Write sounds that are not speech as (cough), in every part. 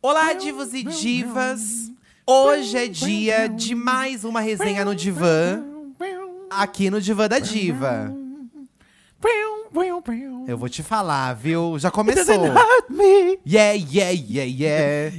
Olá, divos e divas! Hoje é dia de mais uma resenha no divã, aqui no Divã da Diva. Eu vou te falar, viu? Já começou. Yeah, yeah, yeah, yeah.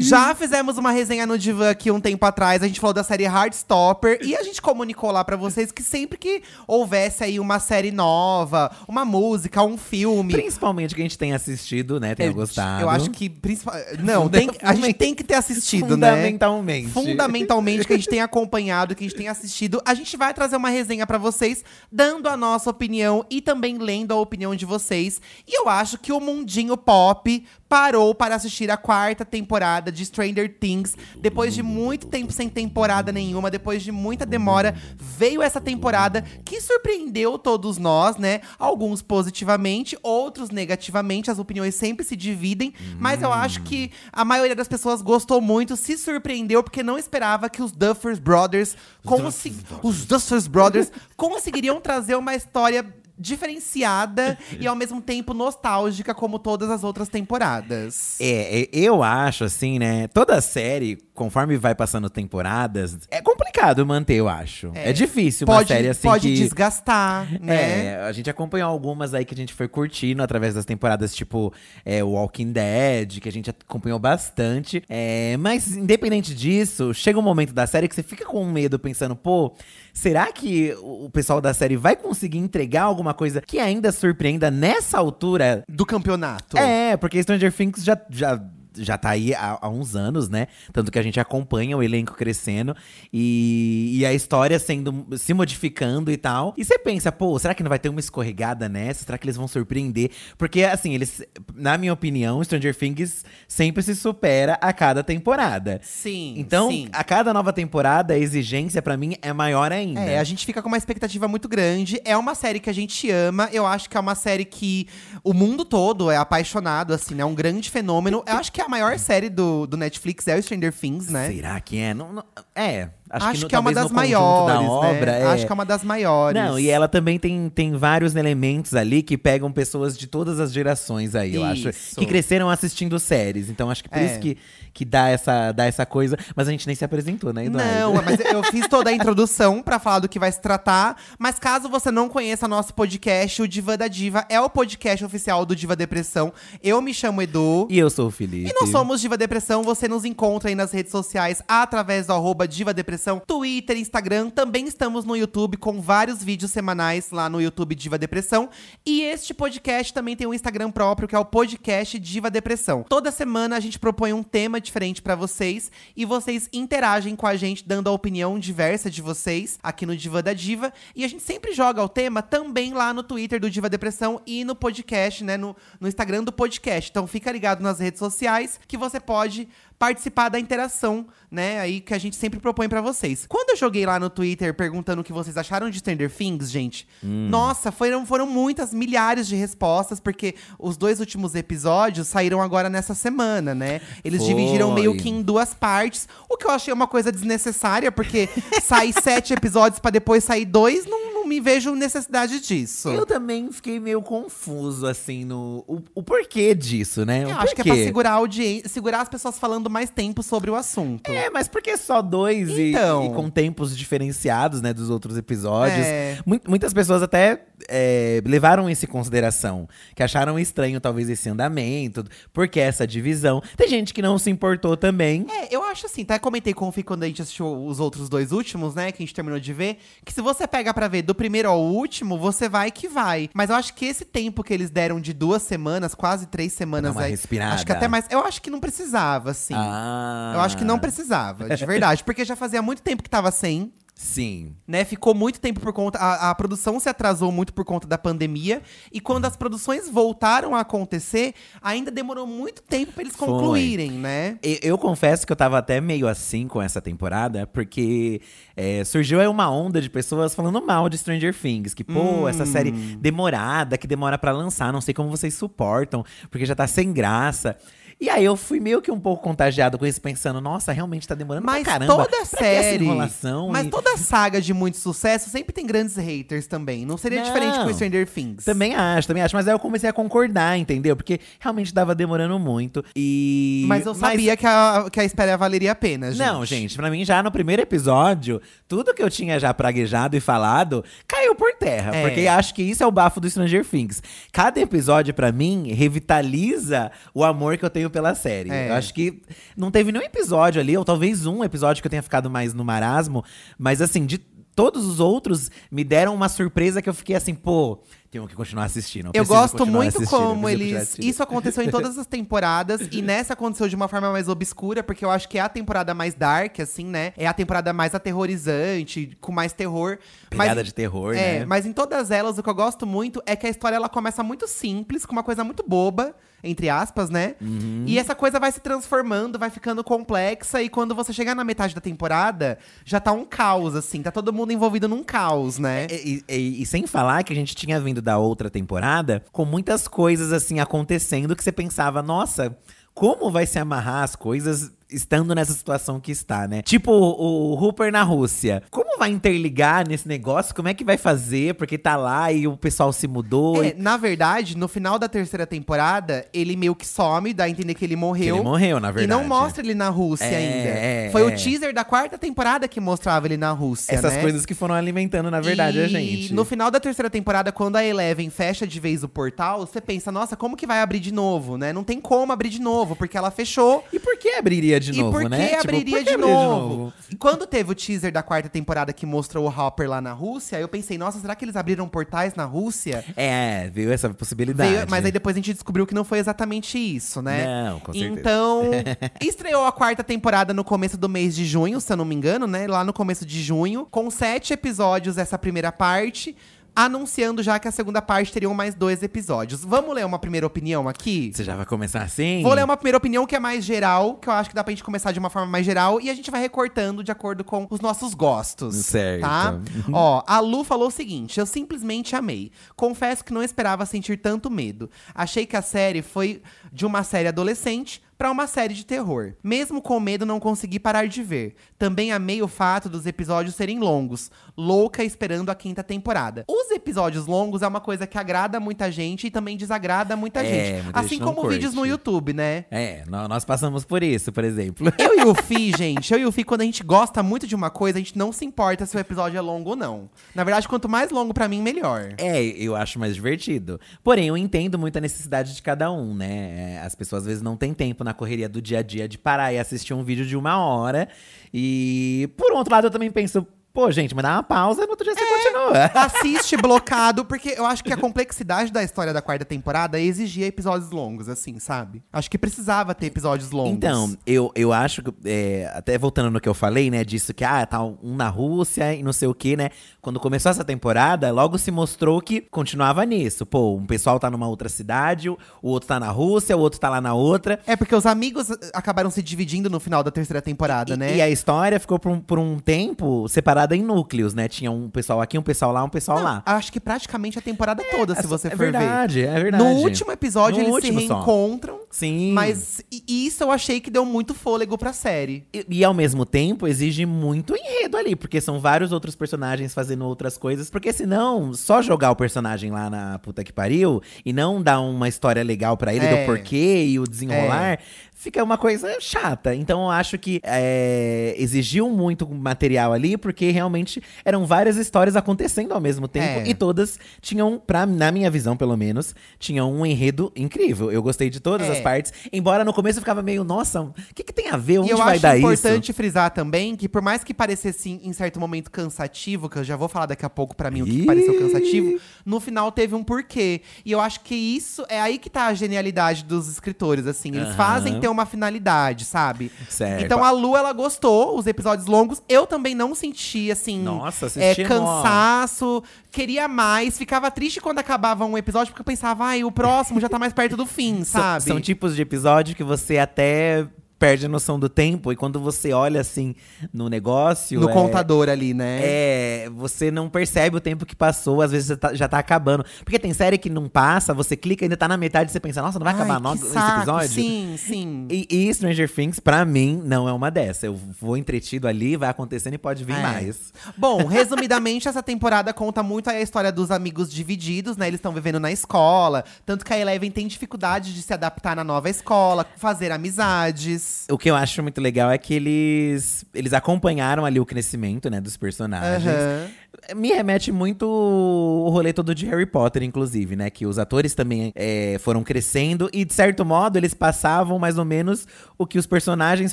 Já fizemos uma resenha no Divã aqui um tempo atrás. A gente falou da série Heartstopper e a gente comunicou lá pra vocês que sempre que houvesse aí uma série nova, uma música, um filme. Principalmente que a gente tenha assistido, né? Tenha eu, gostado. Eu acho que. principal- Não, tem, a gente tem que ter assistido, né? Fundamentalmente. Fundamentalmente, que a gente tem acompanhado, que a gente tem assistido. A gente vai trazer uma resenha pra vocês, dando a nossa opinião e também lendo a opinião de vocês. E eu acho que o mundinho pop parou para assistir a quarta temporada de Stranger Things. Depois de muito tempo sem temporada nenhuma, depois de muita demora, veio essa temporada que surpreendeu todos nós, né? Alguns positivamente, outros negativamente. As opiniões sempre se dividem, mas eu acho que a maioria das pessoas gostou muito, se surpreendeu porque não esperava que os Duffers Brothers, consi- os Duffers Brothers (laughs) conseguiriam trazer uma história diferenciada e ao mesmo tempo nostálgica como todas as outras temporadas. É, é, eu acho assim, né? Toda série, conforme vai passando temporadas, é complicado manter, eu acho. É, difícil uma pode, série assim pode que… desgastar, né? É, a gente acompanhou algumas aí que a gente foi curtindo através das temporadas, tipo é, Walking Dead, que a gente acompanhou bastante. É, mas, independente disso, chega um momento da série que você fica com medo, pensando, pô, será que o pessoal da série vai conseguir entregar alguma coisa que ainda surpreenda nessa altura? Do campeonato. É, porque Stranger Things já. já já tá aí há, há uns anos, né? Tanto que a gente acompanha o elenco crescendo e, e a história sendo se modificando e tal. E você pensa, pô, será que não vai ter uma escorregada nessa? Será que eles vão surpreender? Porque, assim, eles, na minha opinião, Stranger Things sempre se supera a cada temporada. Sim. Então, sim. a cada nova temporada, a exigência pra mim é maior ainda. É, a gente fica com uma expectativa muito grande. É uma série que a gente ama. Eu acho que é uma série que o mundo todo é apaixonado, assim, né? É um grande fenômeno. Eu acho que a maior série do, do Netflix é o Stranger Things, né? Será que é? Não, não- é. Acho, Acho, que, no- que, é uma das maiores, da né? obra. é. Acho que é uma das maiores. Não, e ela também tem, tem vários elementos ali que pegam pessoas de todas as gerações aí, eu acho. Que cresceram assistindo séries. Então acho que por É. isso que, que dá, essa, dá essa coisa. Mas a gente nem se apresentou, né, Eduardo? Não, mas eu fiz toda a introdução pra falar do que vai se tratar. Mas caso você não conheça nosso podcast, o Diva da Diva é o podcast oficial do Diva Depressão. Eu me chamo Edu. E eu sou o Felipe. E nós somos Diva Depressão, você nos encontra aí nas redes sociais através do arroba Diva Depressão, Twitter, Instagram. Também estamos no YouTube com vários vídeos semanais lá no YouTube Diva Depressão. E este podcast também tem um Instagram próprio, que é o podcast Diva Depressão. Toda semana a gente propõe um tema diferente pra vocês e vocês interagem com a gente, dando a opinião diversa de vocês aqui no Diva da Diva. E a gente sempre joga o tema também lá no Twitter do Diva Depressão e no podcast, né? No, no Instagram do podcast. Então fica ligado nas redes sociais que você pode participar da interação, né? Aí que a gente sempre propõe pra vocês. Quando eu joguei lá no Twitter perguntando o que vocês acharam de Stranger Things, gente, nossa, foram, foram muitas, milhares de respostas, porque os dois últimos episódios saíram agora nessa semana, né? Eles Foi. dividiram meio que em duas partes, o que eu achei uma coisa desnecessária, porque (laughs) sair sete episódios pra depois sair dois, não, não me vejo necessidade disso. Eu também fiquei meio confuso, assim, no. O, o porquê disso, né? Eu acho que é pra segurar a audiência, segurar as pessoas falando mais tempo sobre o assunto. É, mas por que só dois e- Então. e, com tempos diferenciados, né, dos outros episódios? É. Mu- muitas pessoas até é, levaram isso em consideração, que acharam estranho talvez esse andamento, porque essa divisão. Tem gente que não se importou também. É, eu acho assim, até comentei com o Fih quando a gente assistiu os outros dois últimos, né, que a gente terminou de ver, que se você pega pra ver do primeiro ao último, você vai que vai. Mas eu acho que esse tempo que eles deram de duas semanas, quase três semanas aí. respirada. Acho que até mais. Eu acho que não precisava, assim. Ah. Eu acho que não precisava, de verdade. (laughs) Porque já fazia muito tempo que tava sem. Sim. né? Ficou muito tempo por conta. A, a produção se atrasou muito por conta da pandemia. E quando as produções voltaram a acontecer, ainda demorou muito tempo pra eles Foi. concluírem, né? E- Eu confesso que eu tava até meio assim com essa temporada, porque é, surgiu aí uma onda de pessoas falando mal de Stranger Things. Que, pô, essa série demorada, que demora pra lançar, não sei como vocês suportam, porque já tá sem graça. E aí eu fui meio que um pouco contagiado com isso, pensando, nossa, realmente tá demorando Mas pra caramba. toda que essa série. Mas E toda saga de muito sucesso sempre tem grandes haters também. Não seria Não. diferente com Stranger Things. Também acho, também acho. Mas aí eu comecei a concordar, entendeu? Porque realmente tava demorando muito. E. Mas eu sabia que, a, que a espera valeria a pena, gente. Não, gente, pra mim já no primeiro episódio, tudo que eu tinha já praguejado e falado caiu por terra. É. Porque acho que isso é o bafo do Stranger Things. Cada episódio, pra mim, revitaliza o amor que eu tenho pela série. É. Eu acho que não teve nenhum episódio ali, ou talvez um episódio que eu tenha ficado mais no marasmo, mas assim, de. Todos os outros me deram uma surpresa que eu fiquei assim, pô, tenho que continuar assistindo. Eu preciso gosto muito assistindo, eu como eles. Isso aconteceu em todas as temporadas. e (laughs) nessa aconteceu de uma forma mais obscura, porque eu acho que é a temporada mais dark, assim, né? É a temporada mais aterrorizante, com mais terror. Pegada mas, de terror, é, né? mas em todas elas, o que eu gosto muito é que a história ela começa muito simples, com uma coisa muito boba. Entre aspas, né? Uhum. E essa coisa vai se transformando, vai ficando complexa. E quando você chegar na metade da temporada, já tá um caos, assim. Tá todo mundo envolvido num caos, né? E, e- e sem falar que a gente tinha vindo da outra temporada com muitas coisas assim acontecendo que você pensava, nossa, como vai se amarrar as coisas estando nessa situação que está, né? Tipo o, Hooper na Rússia. Como vai interligar nesse negócio? Como é que vai fazer? Porque tá lá e o pessoal se mudou. É, e na verdade, no final da terceira temporada, ele meio que some, dá a entender que ele que morreu. ele morreu, na E verdade. não mostra ele na Rússia É, ainda. é, Foi é. o teaser da quarta temporada que mostrava ele na Rússia, Essas né? coisas que foram alimentando, na verdade, e a gente. no final da terceira temporada, quando a Eleven fecha de vez o portal, você pensa, nossa, como que vai abrir de novo, né? Não tem como abrir de novo, porque ela fechou. E por que abriria de e novo, por que né? Tipo, abriria por que de, abriria novo? E quando teve o teaser da quarta temporada que mostrou o Hopper lá na Rússia, eu pensei, nossa, será que eles abriram portais na Rússia? É, veio essa possibilidade. Veio- mas aí depois a gente descobriu que não foi exatamente isso, né? Não, com certeza. Então, (laughs) estreou a quarta temporada no começo do mês de junho, se eu não me engano, né? Lá no começo de junho, com sete episódios essa primeira parte. Anunciando já que a segunda parte teriam mais dois episódios. Vamos ler uma primeira opinião aqui? Você já vai começar assim? Vou ler uma primeira opinião que é mais geral, que eu acho que dá pra gente começar de uma forma mais geral, e a gente vai recortando de acordo com os nossos gostos. Certo. Tá? Ó, a Lu falou o seguinte: eu simplesmente amei. Confesso que não esperava sentir tanto medo. Achei que a série foi de uma série adolescente pra uma série de terror. Mesmo com medo, não consegui parar de ver. Também amei o fato dos episódios serem longos. Louca esperando a quinta temporada. Os episódios longos é uma coisa que agrada muita gente e também desagrada muita É, gente. assim como vídeos no curte. YouTube, né? É, nó- nós passamos por isso, por exemplo. Eu e o (laughs) Fi, gente, eu e o Fi, quando a gente gosta muito de uma coisa, a gente não se importa se o episódio é longo ou não. Na verdade, quanto mais longo pra mim, melhor. É, eu acho mais divertido. Porém, eu entendo muito a necessidade de cada um, né? As pessoas às vezes não têm tempo na correria do dia a dia de parar e assistir um vídeo de uma hora. E, por outro lado, eu também penso, pô, gente, mas dá uma pausa e no outro dia É. você continua. (laughs) Assiste blocado, porque eu acho que a complexidade da história da quarta temporada exigia episódios longos, assim, sabe? Acho que precisava ter episódios longos. Então, eu, eu acho que, é, até voltando no que eu falei, né, disso que, ah, tá um na Rússia e não sei o que, né? Quando começou essa temporada, logo se mostrou que continuava nisso. Pô, um pessoal tá numa outra cidade, o outro tá na Rússia, o outro tá lá na outra. É porque os amigos eh, acabaram se dividindo no final da terceira temporada, né? e a história ficou por um, por um tempo separada em núcleos, né? Tinha um pessoal aqui, um pessoal lá, um pessoal lá. Acho que praticamente a temporada toda, se você é for verdade, ver. é verdade. No último episódio, No eles último se só. reencontram. Sim. Mas isso eu achei que deu muito fôlego pra série. E, e ao mesmo tempo exige muito enredo ali, porque são vários outros personagens fazendo outras coisas. Porque senão, só jogar o personagem lá na puta que pariu e não dar uma história legal pra ele É. do porquê e o desenrolar, fica uma coisa chata. Então eu acho que é, exigiu muito material ali, porque realmente eram várias histórias acontecendo ao mesmo tempo É. e todas tinham, pra, na minha visão pelo menos, tinham um enredo incrível. Eu gostei de todas É. as partes, embora no começo eu ficava meio, nossa, o que, que tem a ver? Onde e eu vai acho dar isso? importante frisar também que, por mais que parecesse em certo momento cansativo, que eu já vou falar daqui a pouco pra mim o que, que pareceu cansativo, no final teve um porquê. E eu acho que isso é aí que tá a genialidade dos escritores, assim. Eles Aham. fazem ter uma finalidade, sabe? Certo. Então a Lu, ela gostou, os episódios longos. Eu também não senti, assim. Nossa, é, cansaço, queria mais. Ficava triste quando acabava um episódio, porque eu pensava, ai, o próximo já tá mais perto do fim, (laughs) São- sabe? São, tipos de episódio que você até perde a noção do tempo. E quando você olha assim no negócio. No é, contador ali, né? É, você não percebe o tempo que passou, às vezes tá- já tá acabando. Porque tem série que não passa, você clica, ainda tá na metade e você pensa, nossa, não vai acabar Ai, no- que esse episódio? Sim, sim. E, e Stranger Things, pra mim, não é uma dessa. Eu vou entretido ali, vai acontecendo e pode vir É. mais. Bom, resumidamente, essa temporada conta muito a história dos amigos divididos, né? Eles estão vivendo na escola. Tanto que a Eleven tem dificuldade de se adaptar na nova escola, fazer amizades. O que eu acho muito legal é que eles, eles acompanharam ali o crescimento, né, dos personagens. Aham. Me remete muito o rolê todo de Harry Potter, inclusive, né? Que os atores também é, foram crescendo e, de certo modo, eles passavam mais ou menos o que os personagens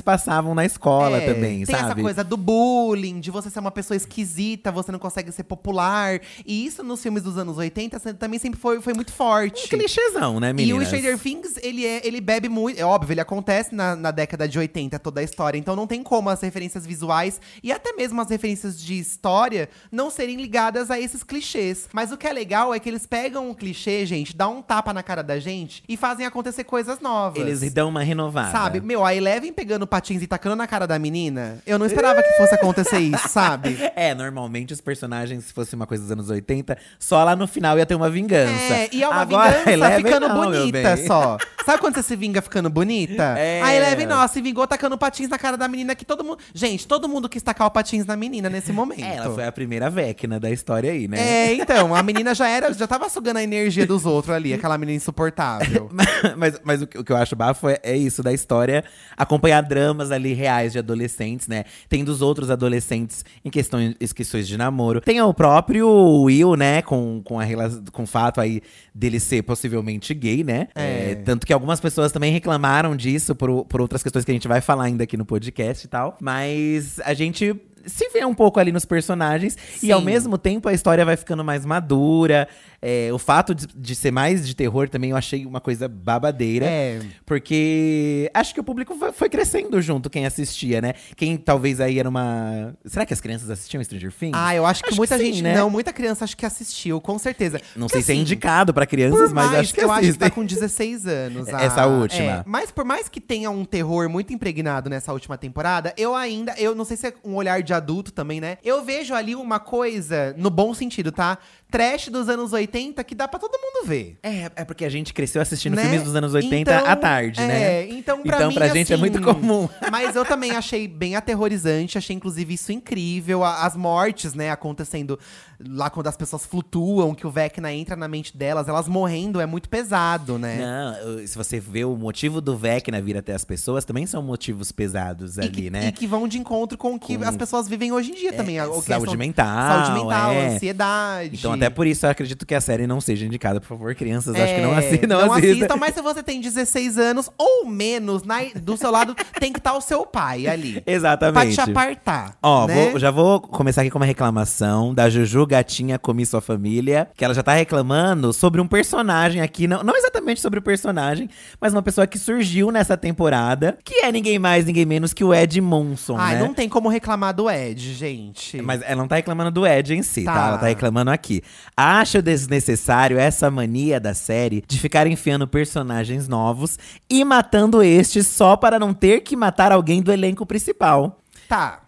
passavam na escola É, também, tem sabe? essa coisa do bullying, de você ser uma pessoa esquisita, você não consegue ser popular. E isso nos filmes dos anos 80 se- também sempre foi, foi muito forte. Um clichêzão, né, E meninas? o Stranger Things, ele, é, ele bebe muito. É óbvio, ele acontece na, na década de 80, toda a história. Então não tem como as referências visuais e até mesmo as referências de história não serem ligadas a esses clichês. Mas o que é legal é que eles pegam um clichê, gente, dão um tapa na cara da gente e fazem acontecer coisas novas. Eles dão uma renovada. Sabe, meu, a Eleven pegando patins e tacando na cara da menina, eu não esperava que fosse acontecer isso, (laughs) sabe? É, normalmente os personagens, se fosse uma coisa dos anos 80, só lá no final ia ter uma vingança. É, e é uma Agora, vingança Eleven ficando não, bonita só. Sabe quando você se vinga ficando bonita? É. A Eleven, nossa, se vingou tacando patins na cara da menina que todo mundo. Gente, todo mundo quis tacar o patins na menina nesse momento. É, ela foi a primeira Vecna da história aí, né? É, então, a menina já era, já tava sugando a energia dos outros ali, aquela menina insuportável. (laughs) mas mas o, que, o que eu acho bafo é, é isso da história, acompanhar dramas ali reais de adolescentes, né? Tem dos outros adolescentes em questões, em questões de namoro. Tem o próprio Will, né? Com, com, a, com o fato aí dele ser possivelmente gay, né? É. tanto que algumas pessoas também reclamaram disso por, por outras questões que a gente vai falar ainda aqui no podcast e tal. Mas a gente se vê um pouco ali nos personagens e ao Sim. mesmo tempo a história vai ficando mais madura. É, o fato de, de ser mais de terror também eu achei uma coisa babadeira. É. Porque acho que o público foi, crescendo junto, quem assistia, né? Quem talvez aí era uma. Será que as crianças assistiam Stranger Things? Ah, eu acho que Acho muita que sim, gente. né? Não, muita criança acho que assistiu, com certeza. Não Porque, sei se é assim, indicado pra crianças, mas acho que eu acho que assistem. tá com 16 anos. a- (laughs) Essa última. É, mas por mais que tenha um terror muito impregnado nessa última temporada, eu ainda, eu não sei se é um olhar de adulto também, né? Eu vejo ali uma coisa, no bom sentido, tá? Trash dos anos 80 que dá pra todo mundo ver. É, é porque a gente cresceu assistindo né? filmes dos anos 80 Então, à tarde, é, né? Então, pra Então, mim, pra gente é assim, muito comum. Mas eu também achei bem aterrorizante, achei inclusive isso incrível. As mortes, né, acontecendo lá quando as pessoas flutuam, que o Vecna entra na mente delas, elas morrendo é muito pesado, né? Não, se você vê o motivo do Vecna vir até as pessoas, também são motivos pesados ali, que, né? e que vão de encontro com o que Com- as pessoas vivem hoje em dia também. a- o saúde mental, Saúde mental, é. ansiedade. Então, até por isso, eu acredito que a série não seja indicada. Por favor, crianças, acho que não, É, assi não, não assistam. assistam, mas se você tem 16 anos ou menos, na- do seu lado (laughs) tem que estar o seu pai ali. Pra Exatamente. te apartar. Ó, né? vou- já vou começar aqui com uma reclamação da Juju Gatinha Comi Sua Família. Que ela já tá reclamando sobre um personagem aqui. Não, não exatamente sobre o personagem, mas uma pessoa que surgiu nessa temporada. Que é ninguém mais, ninguém menos que o Ed Monson, Ai, né? não tem como reclamar do Ed, gente. Mas ela não tá reclamando do Ed em si, tá. Tá. Ela tá reclamando aqui. Acho desnecessário essa mania da série de ficar enfiando personagens novos e matando estes só para não ter que matar alguém do elenco principal. Tá.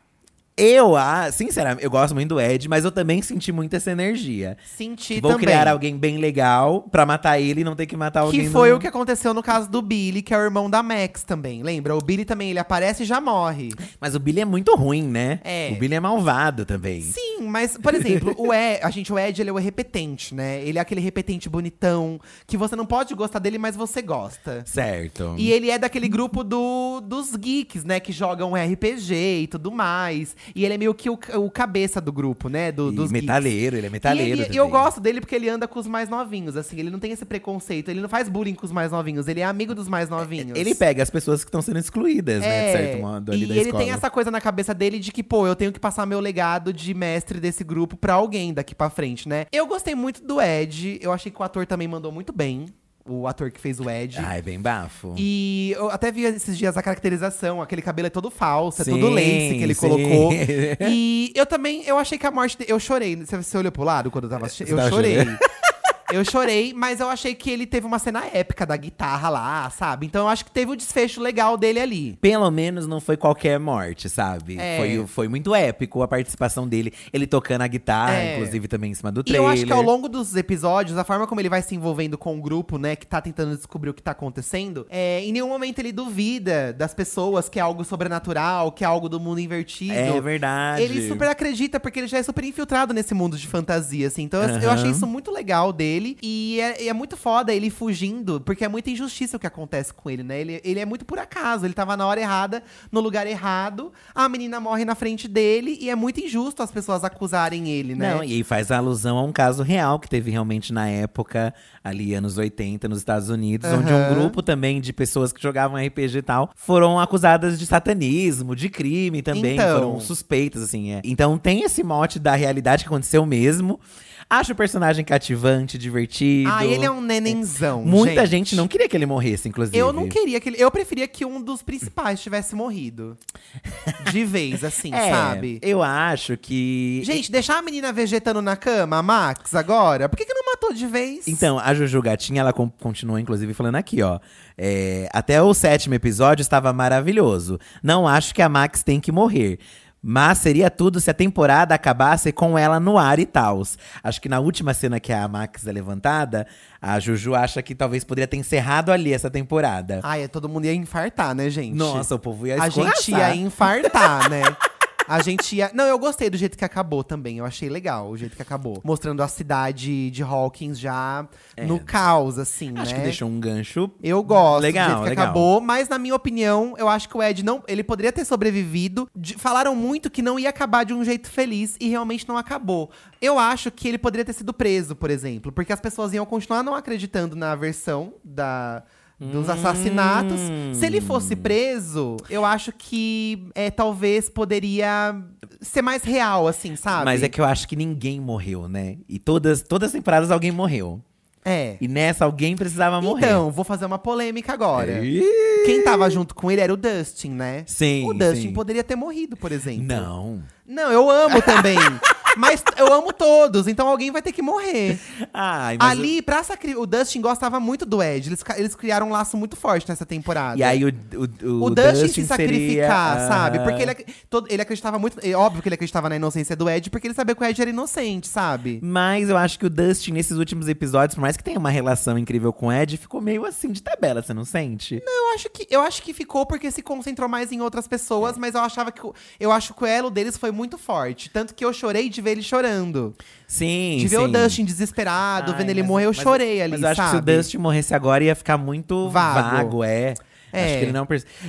Eu, ah, sinceramente, eu gosto muito do Ed, mas eu também senti muito essa energia. Senti Vou também. criar alguém bem legal pra matar ele e não ter que matar alguém Que foi do- o que aconteceu no caso do Billy, que é o irmão da Max também. Lembra? O Billy também, ele aparece e já morre. Mas o Billy é muito ruim, né? É. O Billy é malvado também. Sim, mas, por exemplo, o Ed, a gente, o Ed, ele é o repetente, né? Ele é aquele repetente bonitão, que você não pode gostar dele, mas você gosta. Certo. E ele é daquele grupo do, dos geeks, né? Que jogam RPG e tudo mais. E ele é meio que o, o cabeça do grupo, né? Do, E dos metaleiro, ele é E metaleiro ele- também. eu gosto dele porque ele anda com os mais novinhos, assim. Ele não tem esse preconceito. Ele não faz bullying com os mais novinhos. Ele é amigo dos mais novinhos. Ele pega as pessoas que estão sendo excluídas, né? De certo modo, ali É, e da ele escola. tem essa coisa na cabeça dele de que, pô, eu tenho que passar meu legado de mestre desse grupo pra alguém daqui pra frente, né? Eu gostei muito do Ed. Eu achei que o ator também mandou muito bem. O ator que fez o Ed. Ah, é bem bafo. E eu até vi esses dias a caracterização, aquele cabelo é todo falso, é Sim, todo lace que ele sim. colocou. (laughs) E eu também, eu achei que a morte dele, eu chorei. Você, você olhou pro lado quando eu tava assistindo? Você Eu tava chorei. chorando? Eu chorei, mas eu achei que ele teve uma cena épica da guitarra lá, sabe? Então eu acho que teve um desfecho legal dele ali. Pelo menos não foi qualquer morte, sabe? É. Foi, foi muito épico a participação dele. Ele tocando a guitarra, É. inclusive também em cima do E trailer. eu acho que ao longo dos episódios, a forma como ele vai se envolvendo com o grupo, né, que tá tentando descobrir o que tá acontecendo, é, em nenhum momento ele duvida das pessoas que é algo sobrenatural, que é algo do mundo invertido. É verdade. Ele super acredita, porque ele já é super infiltrado nesse mundo de fantasia, assim. Então eu- eu achei isso muito legal dele. E é, é muito foda ele fugindo, porque é muita injustiça o que acontece com ele, né? Ele, ele é muito por acaso. Ele tava na hora errada, no lugar errado. A menina morre na frente dele. E é muito injusto as pessoas acusarem ele, né? Não, e faz alusão a um caso real que teve realmente na época, ali anos 80, nos Estados Unidos, onde um grupo também de pessoas que jogavam RPG e tal foram acusadas de satanismo, de crime também, Então. foram suspeitas, assim. É. Então tem esse mote da realidade que aconteceu mesmo. Acho o personagem cativante, divertido. Ah, ele é um nenenzão. Muita gente. não queria que ele morresse, inclusive. Eu não queria que ele. Eu preferia que um dos principais tivesse morrido. De vez, assim, (laughs) É, sabe? Eu acho que. Gente, deixar a menina vegetando na cama, a Max, agora? Por que, que não matou de vez? Então, a Juju Gatinha, ela con- continua, inclusive, falando aqui, ó. É, até o sétimo episódio estava maravilhoso. Não acho que a Max tem que morrer. Mas seria tudo se a temporada acabasse com ela no ar e tal. Acho que na última cena que a Max é levantada, a Juju acha que talvez poderia ter encerrado ali essa temporada. Ai, todo mundo ia infartar, né, gente? Nossa, o povo ia A gente escorraçar. ia infartar, né? (laughs) A gente ia. Não, eu gostei do jeito que acabou também. Eu achei legal o jeito que acabou. Mostrando a cidade de Hawkins já no caos, assim, É. Acho né? que deixou um gancho. Eu gosto Legal, do jeito que legal. acabou, mas na minha opinião, eu acho que o Ed não, ele poderia ter sobrevivido. De- falaram muito que não ia acabar de um jeito feliz e realmente não acabou. Eu acho que ele poderia ter sido preso, por exemplo, porque as pessoas iam continuar não acreditando na versão da dos assassinatos. Se ele fosse preso, eu acho que é, talvez poderia ser mais real, assim, sabe? Mas é que eu acho que ninguém morreu, né? E todas, todas as temporadas alguém morreu. É. E nessa alguém precisava morrer. Então, vou fazer uma polêmica agora. Ih! Quem tava junto com ele era o Dustin, né? Sim, O Dustin sim. poderia ter morrido, por exemplo. Não. Não, eu amo também. (laughs) mas eu amo todos, então alguém vai ter que morrer. Ai, Ali, pra sacri... o Dustin gostava muito do Ed. Eles, eles criaram um laço muito forte nessa temporada. E aí o, o, o, o, Dustin, se seria, sacrificar, ah, sabe? Porque ele, todo- ele acreditava muito. É óbvio que ele acreditava na inocência do Ed, porque ele sabia que o Ed era inocente, sabe? Mas eu acho que o Dustin, nesses últimos episódios, por mais que tenha uma relação incrível com o Ed, ficou meio assim de tabela, você não sente? Eu acho que, eu acho que ficou porque se concentrou mais em outras pessoas, mas eu achava que. Eu acho que o elo deles foi muito forte. Tanto que eu chorei de ver ele chorando. Sim, De ver sim. o Dustin desesperado, Ai, vendo ele mas- morrer, eu mas- chorei ali, Mas eu acho que se o Dustin morresse agora ia ficar muito Vago. vago, é. É. Acho que ele não.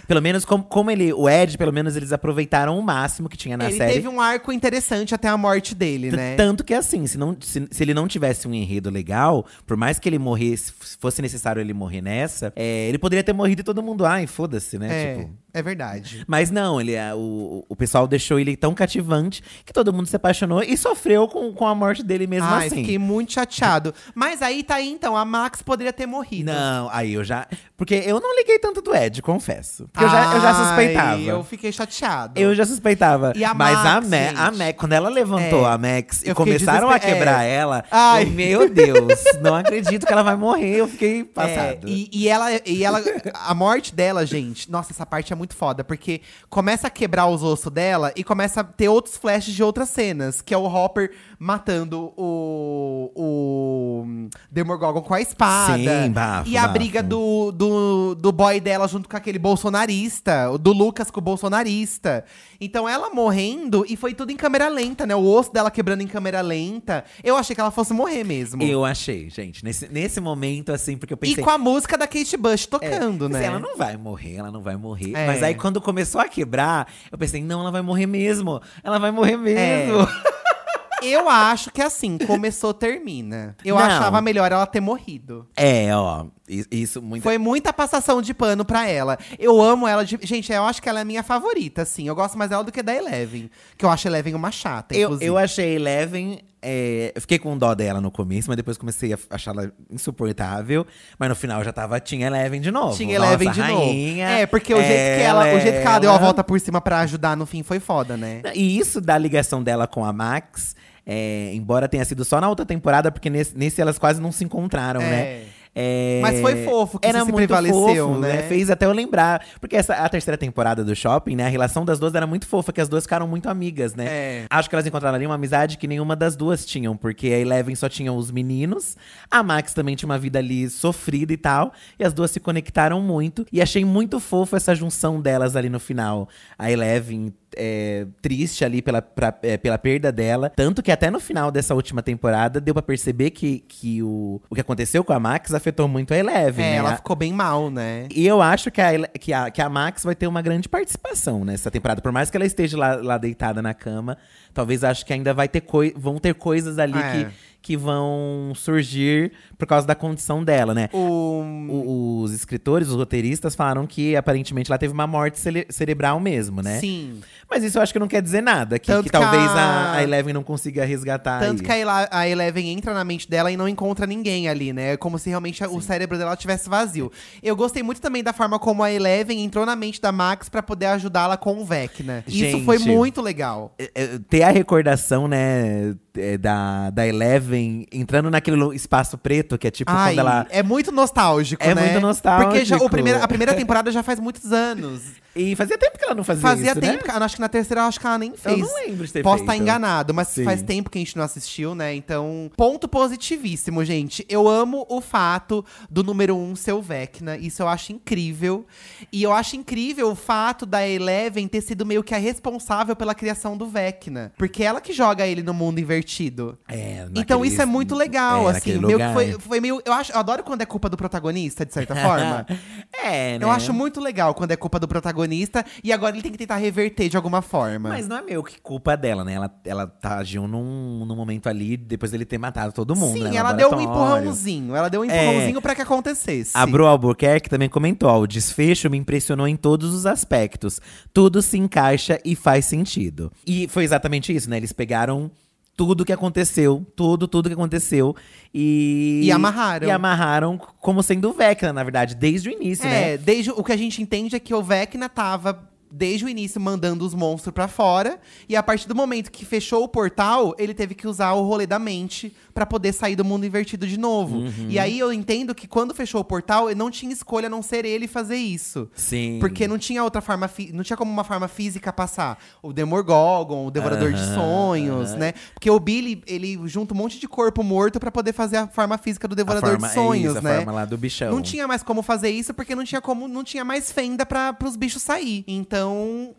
Pelo menos como, como ele. O Ed, pelo menos, eles aproveitaram o máximo que tinha na ele série. teve um arco interessante até a morte dele, T- né? Tanto que assim, se, não, se, se ele não tivesse um enredo legal, por mais que ele morresse, fosse necessário ele morrer nessa, é, ele poderia ter morrido e todo mundo, ai, foda-se, né? É, Tipo. É verdade. Mas não, ele, é- o, o pessoal deixou ele tão cativante que todo mundo se apaixonou e sofreu com, com a morte dele mesmo Ai, assim. fiquei muito chateado. Mas aí tá aí, então, a Max poderia ter morrido. Não, aí eu já. Porque eu não liguei tanto do Ed, confesso. Porque eu já, eu já Ai, suspeitava. Eu fiquei chateado. Eu já suspeitava. E a Mas a, Max, Ma- gente? a Max, quando ela levantou É, a Max e começaram a desesper- quebrar é. ela, Ai. eu, meu Deus, não acredito que ela vai morrer. Eu fiquei É, passado. e, e ela, e ela, a morte dela, gente, nossa, essa parte é muito foda, porque começa a quebrar os ossos dela e começa a ter outros flashes de outras cenas, que é o Hopper matando o, o Demogorgon com a espada. Sim, bafo, E a bafo. briga do, do, do boy dela junto com aquele bolsonarista, do Lucas com o bolsonarista. Então ela morrendo e foi tudo em câmera lenta, né? O osso dela quebrando em câmera lenta. Eu achei que ela fosse morrer mesmo. Eu achei, gente, nesse, nesse momento, assim, porque eu E pensei. com a música da Kate Bush É, tocando, pensei, né? Ela não vai morrer, ela não vai morrer. É. Mas aí quando começou a quebrar, eu pensei, não, ela vai morrer mesmo. Ela vai morrer mesmo. É. (laughs) Eu acho que assim, começou, termina. Eu Não. achava melhor ela ter morrido. É, ó. Isso muito. Foi muita passação de pano pra ela. Eu amo ela de. Gente, eu acho que ela é minha favorita, assim. Eu gosto mais dela do que da Eleven. Que eu acho Eleven uma chata, Eu, inclusive. eu achei Eleven. É, eu fiquei com dó dela no começo, mas depois comecei a achá-la insuportável. Mas no final já tava. Tinha Eleven de novo. Tinha Eleven de novo. rainha, É, porque o jeito, que ela, o jeito que ela deu a ela- volta por cima pra ajudar no fim foi foda, né? E isso da ligação dela com a Max É, embora tenha sido só na outra temporada, porque nesse, nesse elas quase não se encontraram, É. né? É, Mas foi fofo que era se muito prevaleceu, fofo, né? Fez até eu lembrar. Porque essa, a terceira temporada do Shopping, né? A relação das duas era muito fofa, que as duas ficaram muito amigas, né? É. Acho que elas encontraram ali uma amizade que nenhuma das duas tinham. Porque a Eleven só tinha os meninos. A Max também tinha uma vida ali sofrida e tal. E as duas se conectaram muito. E achei muito fofo essa junção delas ali no final. A Eleven é, triste ali pela, pra- é, pela perda dela. Tanto que até no final dessa última temporada deu pra perceber que, que o, o que aconteceu com a Max afetou muito a Eleven. É, né? ela ficou bem mal, né? E eu acho que a, que, a, que a Max vai ter uma grande participação nessa temporada. Por mais que ela esteja lá, lá deitada na cama, talvez acho que ainda vai ter vão ter coisas ali É. que, que vão surgir por causa da condição dela, né? O... O- os escritores, os roteiristas falaram que aparentemente ela teve uma morte cele- cerebral mesmo, né? Sim. Mas isso eu acho que não quer dizer nada. Que, que talvez a- a... a Eleven não consiga resgatar Tanto aí. que a, Eleven entra na mente dela e não encontra ninguém ali, né? É como se realmente a- o cérebro dela tivesse vazio. Eu gostei muito também da forma como a Eleven entrou na mente da Max pra poder ajudá-la com o Vecna. Isso Gente. foi muito legal. É, é, ter a recordação, né, é, da, da Eleven entrando naquele espaço preto, que é tipo Ai, quando ela. é muito nostálgico, É né? muito nostálgico. Porque já, o primeiro, a primeira (laughs) temporada já faz muitos anos. E fazia tempo que ela não fazia, Fazia isso, tempo, né? que- eu acho que na terceira acho que ela nem fez. Eu não lembro de ter Posso feito. estar enganado, mas Sim. faz tempo que a gente não assistiu, né? Então, ponto positivíssimo, gente. Eu amo o fato do número um ser o Vecna. Isso eu acho incrível. E eu acho incrível o fato da Eleven ter sido meio que a responsável pela criação do Vecna. Porque ela que joga ele no mundo invertido. É, Então isso é muito legal, é, assim. naquele Meio que lugar. foi, foi meio. Eu, acho, eu adoro quando é culpa do protagonista, de certa (laughs) forma. é, né? Eu acho muito legal quando é culpa do protagonista e agora ele tem que tentar reverter de alguma forma. Mas não é meio que culpa dela, né? Ela, ela tá, agiu num, num momento ali, depois dele ter matado todo mundo, Sim, né? ela deu um empurrãozinho. Ela deu um É. empurrãozinho pra que acontecesse. A Bru Albuquerque também comentou: ó, o desfecho me impressionou em todos os aspectos. Tudo se encaixa e faz sentido. E foi exatamente isso, né? Eles pegaram tudo que aconteceu, tudo, tudo que aconteceu e. E amarraram. E amarraram como sendo o Vecna, na verdade, desde o início, né? É, desde o que a gente entende é que o Vecna tava desde o início mandando os monstros pra fora e a partir do momento que fechou o portal, ele teve que usar o rolê da mente pra poder sair do mundo invertido de novo. Uhum. E aí eu entendo que quando fechou o portal, não tinha escolha a não ser ele fazer isso. Sim. Porque não tinha outra forma, não tinha como uma forma física passar. O Demogorgon, o Devorador de Aham, Sonhos, aham. né? Porque o Billy, ele junta um monte de corpo morto pra poder fazer a forma física do Devorador forma, de Sonhos, é isso, né? a forma lá do bichão. Não tinha mais como fazer isso porque não tinha como, não tinha mais fenda para os bichos sair. Então,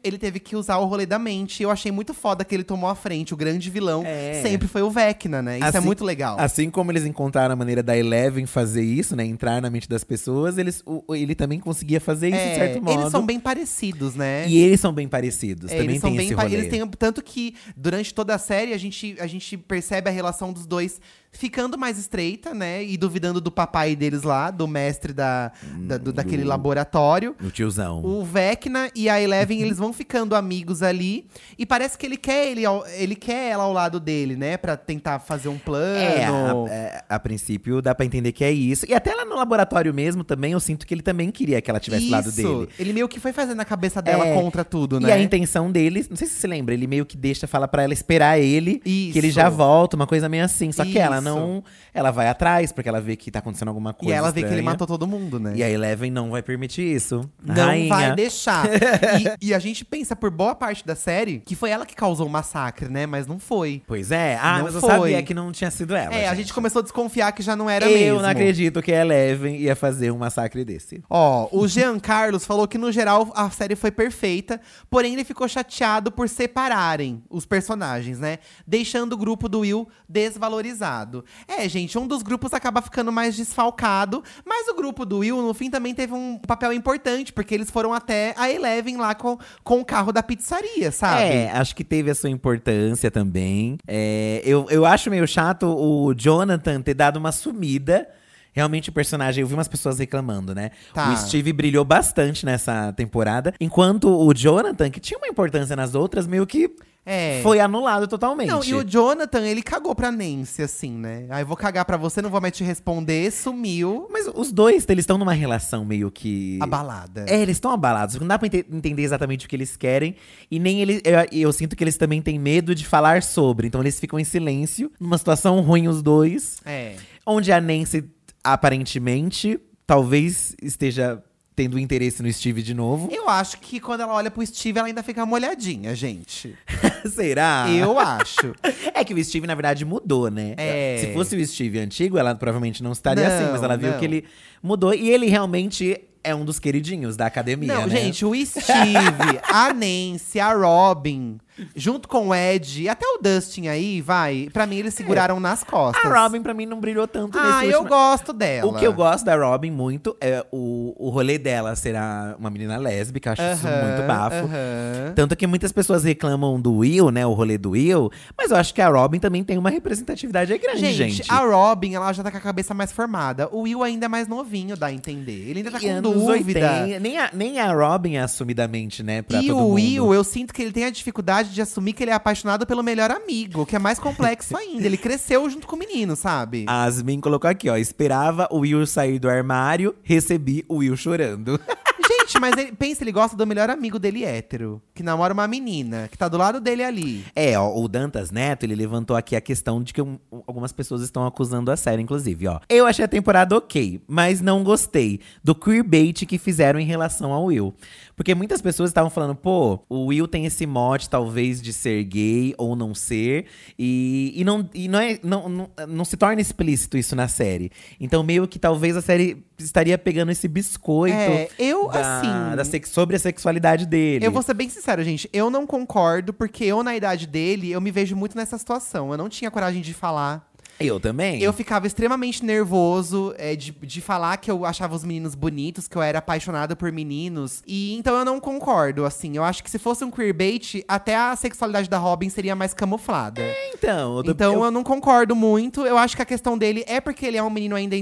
ele teve que usar o rolê da mente. Eu achei muito foda que ele tomou a frente. O grande vilão É. sempre foi o Vecna, né? Isso é Assim- muito legal. Assim como eles encontraram a maneira da Eleven fazer isso, né? Entrar na mente das pessoas, eles, o- ele também conseguia fazer isso, de É, certo modo. eles são bem parecidos, né? E eles são bem parecidos. É, também eles são tem bem esse rolê. eles têm tanto que durante toda a série a gente, a gente percebe a relação dos dois ficando mais estreita, né? E duvidando do papai deles lá, do mestre da, da- do- daquele do- laboratório. O tiozão. O Vecna e a Eleven, eles vão ficando amigos ali. E parece que ele quer, ele, ao- ele quer ela ao lado dele, né? Pra tentar fazer um plano. É, a, é, a princípio dá pra entender que é isso. E até lá no laboratório mesmo também, eu sinto que ele também queria que ela estivesse do lado Isso. dele. Ele meio que foi fazendo a cabeça dela É, contra tudo, E né? a intenção dele, não sei se você lembra, ele meio que deixa, fala pra ela esperar ele, que ele Isso. já volta, uma coisa meio assim. Só que ela Isso. Não. Ela vai atrás, porque ela vê que tá acontecendo alguma E coisa. ela vê que ele estranha. matou todo mundo, né? E a Eleven não vai permitir isso. Não Rainha. vai deixar. (laughs) e, e a gente pensa por boa parte da série que foi ela que causou o massacre, né? Mas não foi. Pois é. Ah, Não mas eu foi. sabia que não tinha sido ela. é, a gente começou a desconfiar que já não era Eu mesmo. não acredito que a Eleven ia fazer um massacre desse. Ó, o Jean (laughs) Carlos falou que no geral a série foi perfeita, porém ele ficou chateado por separarem os personagens, né? Deixando o grupo do Will desvalorizado. É, gente, um dos grupos acaba ficando mais desfalcado, mas o grupo do Will, no fim, também teve um papel importante, porque eles foram até a Eleven lá com, com o carro da pizzaria, sabe? É, acho que teve a sua importância também. É, eu, eu acho meio chato o Jonathan ter dado uma sumida. Realmente o personagem, eu vi umas pessoas reclamando, né? Tá. O Steve brilhou bastante nessa temporada, enquanto o Jonathan, que tinha uma importância nas outras, meio que É. foi anulado totalmente. Não, e o Jonathan, ele cagou pra Nancy, assim, né? Aí eu vou cagar pra você, não vou mais te responder, sumiu. Mas os dois, eles estão numa relação meio que. Abalada. É, eles estão abalados. Não dá pra ente- entender exatamente o que eles querem. E nem eles. Eu, eu sinto que eles também têm medo de falar sobre. Então eles ficam em silêncio, numa situação ruim, os dois. É. Onde a Nancy, aparentemente, talvez esteja tendo interesse no Steve de novo. Eu acho que quando ela olha pro Steve, ela ainda fica molhadinha, gente. (laughs) Será? Eu acho. (laughs) É que o Steve, na verdade, mudou, né? É. Se fosse o Steve antigo, ela provavelmente não estaria Não, assim, mas ela viu não. que ele mudou. E ele realmente é um dos queridinhos da academia, Não, né? gente, o Steve, a Nancy, a Robin, junto com o Ed e até o Dustin aí, vai. Pra mim, eles seguraram nas costas. A Robin, pra mim, não brilhou tanto Ah, nesse eu último... gosto dela. O que eu gosto da Robin muito é o, o rolê dela será uma menina lésbica, acho isso Aham, muito bafo. aham. Tanto que muitas pessoas reclamam do Will, né? O rolê do Will. Mas eu acho que a Robin também tem uma representatividade aí grande, Gente, gente. a Robin, ela já tá com a cabeça mais formada. O Will ainda é mais novinho, dá a entender. Ele ainda tá E com anos dúvida. 80, nem, a, nem a Robin é assumidamente, né? Pra E todo o mundo. Will, eu sinto que ele tem a dificuldade de assumir que ele é apaixonado pelo melhor amigo, que é mais complexo (laughs) ainda. Ele cresceu junto com o menino, sabe? Asmin colocou aqui, ó. Esperava o Will sair do armário, recebi o Will chorando. (laughs) Gente, mas ele, pensa, ele gosta do melhor amigo dele hétero, que namora uma menina, que tá do lado dele ali. É, ó, o Dantas Neto, ele levantou aqui a questão de que um- algumas pessoas estão acusando a série, inclusive, ó. Eu achei a temporada ok, mas não gostei do queerbait que fizeram em relação ao Will. Porque muitas pessoas estavam falando, pô, o Will tem esse mote, talvez, de ser gay ou não ser. E, e, não, e não, é, não, não, não se torna explícito isso na série. Então, meio que talvez a série estaria pegando esse biscoito É, eu, da- assim, da sex- sobre a sexualidade dele. Eu vou ser bem sincero, gente. Eu não concordo, porque eu, na idade dele, eu me vejo muito nessa situação. Eu não tinha coragem de falar. Eu também. Eu ficava extremamente nervoso é, de, de falar que eu achava os meninos bonitos, que eu era apaixonada por meninos. E então eu não concordo, assim. Eu acho que se fosse um queerbait, até a sexualidade da Robin seria mais camuflada. Então, eu tô- Então eu- eu... não concordo muito. Eu acho que a questão dele é porque ele é um menino ainda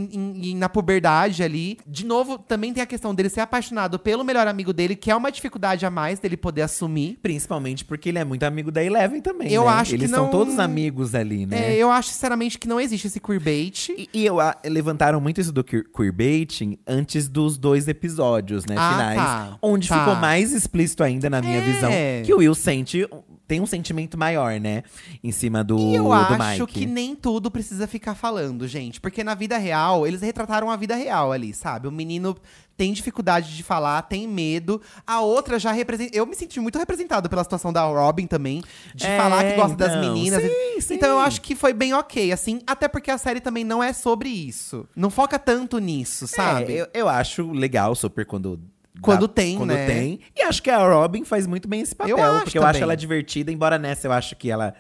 na puberdade ali. De novo, também tem a questão dele ser apaixonado pelo melhor amigo dele, que é uma dificuldade a mais dele poder assumir. Principalmente porque ele é muito amigo da Eleven também. Eu né? acho que Eles são não- todos amigos ali, né? É, eu acho sinceramente que não existe esse queerbait. E, e eu, a- levantaram muito isso do queer- queerbaiting antes dos dois episódios, né? Ah, finais. tá. Onde Tá. ficou mais explícito ainda, na minha É. visão, que o Will sente. Tem um sentimento maior, né? Em cima do, E eu do acho Mike. que nem tudo precisa ficar falando, gente. Porque na vida real, eles retrataram a vida real ali, sabe? O menino tem dificuldade de falar, tem medo. A outra já representa. Eu me senti muito representado pela situação da Robin também. De É, falar que gosta das então. meninas. Sim, sim. Então eu acho que foi bem ok, assim. Até porque a série também não é sobre isso. Não foca tanto nisso, sabe? É, eu, eu acho legal super quando. Quando dá- tem, quando né? tem. E acho que a Robin faz muito bem esse papel. Eu porque eu acho ela divertida, embora nessa eu acho que ela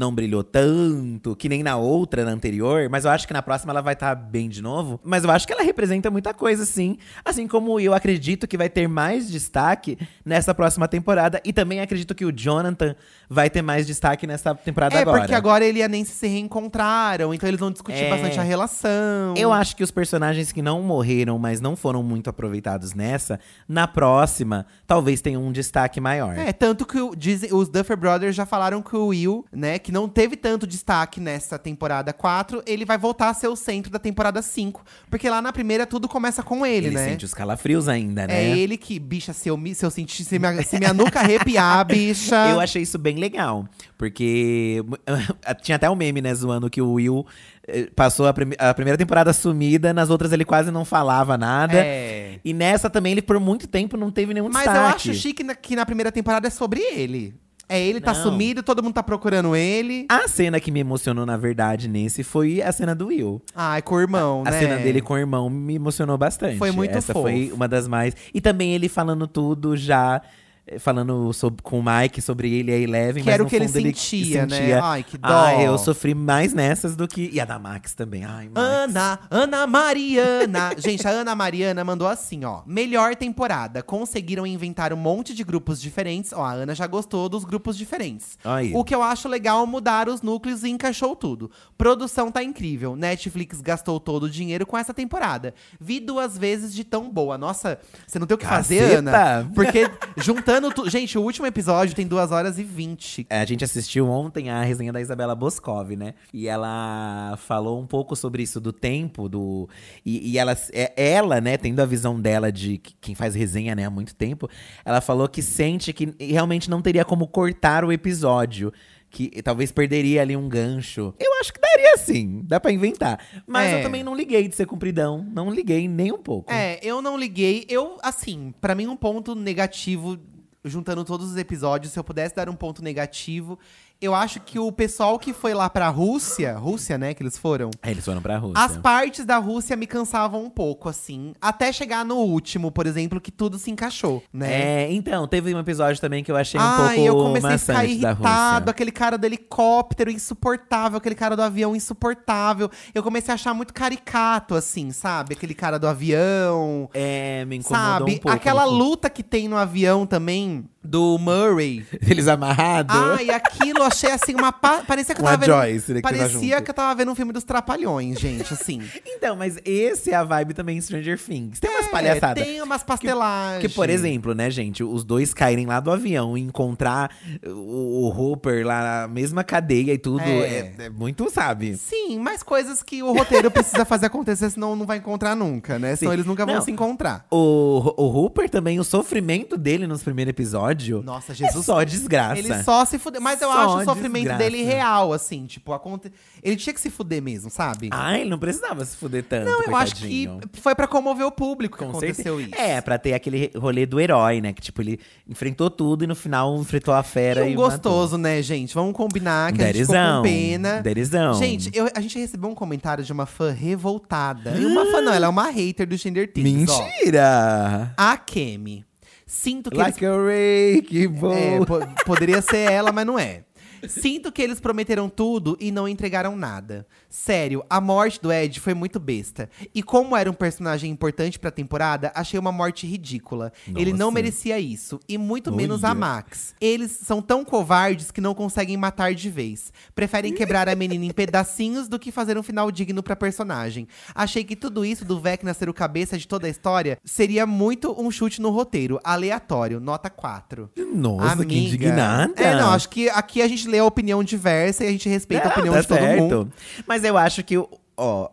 não brilhou tanto, que nem na outra, na anterior. Mas eu acho que na próxima ela vai estar bem de novo. Mas eu acho que ela representa muita coisa, sim. Assim como eu acredito que vai ter mais destaque nessa próxima temporada. E também acredito que o Jonathan vai ter mais destaque nessa temporada É, agora. porque agora ele e a Nancy se reencontraram, então eles vão discutir É. bastante a relação. Eu acho que os personagens que não morreram, mas não foram muito aproveitados nessa, na próxima, talvez tenham um destaque maior. É, tanto que o- dizem, os Duffer Brothers já falaram que o Will, né, que não teve tanto destaque nessa temporada 4, ele vai voltar a ser o centro da temporada 5. Porque lá na primeira tudo começa com ele, Ele né? sente os calafrios ainda, né? É ele que, bicha, se eu, me- se eu sentir, se minha, se minha nuca arrepiar, (laughs) bicha. Eu achei isso bem legal, porque (laughs) tinha até um meme, né, zoando que o Will eh, passou a, prime- a primeira temporada sumida, nas outras ele quase não falava nada. É. E nessa também ele por muito tempo não teve nenhum Mas destaque. eu acho chique na- que na primeira temporada é sobre ele. É ele tá Não. sumido, todo mundo tá procurando ele. A cena que me emocionou, na verdade, nesse foi a cena do Will. Ai, com o irmão, A né? cena dele com o irmão me emocionou bastante. Foi muito Essa fofo. foi uma das mais. E também ele falando tudo já. Falando sobre, com o Mike sobre ele e a Eleven. Que era o que ele sentia, né? sentia, Ai, que dó. Ai, eu sofri mais nessas do que. E a da Max também. Ai, Max. Ana, Ana Mariana. (laughs) Gente, a Ana Mariana mandou assim, ó. Melhor temporada. Conseguiram inventar um monte de grupos diferentes. Ó, a Ana já gostou dos grupos diferentes. Aí. O que eu acho legal mudar os núcleos e encaixou tudo. Produção tá incrível. Netflix gastou todo o dinheiro com essa temporada. Vi duas vezes de tão boa. Nossa, você não tem o que fazer, Caceta! Ana. Porque juntando Gente, o último episódio tem 2 horas e 20. É, A gente assistiu ontem a resenha da Isabela Boscov, né? E ela falou um pouco sobre isso do tempo, do. E, e ela, é- ela, né, tendo a visão dela de que- quem faz resenha, né, há muito tempo, ela falou que sente que realmente não teria como cortar o episódio. Que talvez perderia ali um gancho. Eu acho que daria sim, dá pra inventar. Mas É. eu também não liguei de ser compridão. Não liguei nem um pouco. É, eu não liguei. Eu, assim, pra mim, um ponto negativo, juntando todos os episódios, se eu pudesse dar um ponto negativo, eu acho que o pessoal que foi lá pra Rússia, Rússia, né, que eles foram. Aí eles foram pra Rússia. As partes da Rússia me cansavam um pouco, assim. Até chegar no último, por exemplo, que tudo se encaixou, né? É, então, teve um episódio também que eu achei um Ai, pouco eu comecei a ficar irritado. Aquele cara do helicóptero insuportável, aquele cara do avião insuportável. Eu comecei a achar muito caricato, assim, sabe? Aquele cara do avião. É, me incomodou Sabe? um pouco. Aquela luta que tem no avião também, do Murray. (laughs) Eles amarrados. Ah, e aquilo achei assim uma. pa- Parecia que eu tava vendo. Joyce, né, que tava parecia que eu tava vendo um filme dos Trapalhões, gente, assim. (laughs) Então, mas esse é a vibe também em Stranger Things. Tem umas É, palhaçadas. Tem umas pastelagens. Que, por exemplo, né, gente, os dois caírem lá do avião e encontrar o, o Hooper lá na mesma cadeia e tudo, É. é, é muito, sabe? Sim, mas coisas que o roteiro (laughs) precisa fazer acontecer, senão não vai encontrar nunca, né? Senão Sim. eles nunca vão Não. se encontrar. O, o Hooper também, o sofrimento dele nos primeiros episódios Nossa, é Jesus. só desgraça. Ele só se fudeu. Mas eu Só acho o sofrimento desgraça. dele real, assim. Tipo, aconte... ele tinha que se fuder mesmo, sabe? Ah, ele não precisava se fuder tanto, não, eu acho que foi pra comover o público que Com aconteceu certeza. isso. É, pra ter aquele rolê do herói, né? Que tipo, ele enfrentou tudo e no final enfrentou a fera E e, um gostoso, né, gente? Vamos combinar que a gente ficou Derizão. com pena. Derizão. Gente, eu- a gente recebeu um comentário de uma fã revoltada. E uma (gasps) fã não, ela é uma hater do Gender Things. ó. Mentira! A Kemi. Sinto que eles Like a Ray, que bom! É, po- poderia ser ela, mas não é. Sinto que eles prometeram tudo e não entregaram nada. Sério, a morte do Ed foi muito besta. E como era um personagem importante pra temporada, achei uma morte ridícula. Ele não Nossa. merecia isso, e muito menos a Olha. Max. Eles são tão covardes que não conseguem matar de vez. Preferem quebrar a menina em pedacinhos do que fazer um final digno pra personagem. Achei que tudo isso do Vecna ser o cabeça de toda a história seria muito um chute no roteiro, aleatório, nota 4. Nossa, que Amiga. indignada! É, não, acho que aqui a gente lê a opinião diversa e a gente respeita a Não, opinião tá de todo certo. mundo. Mas eu acho que, ó,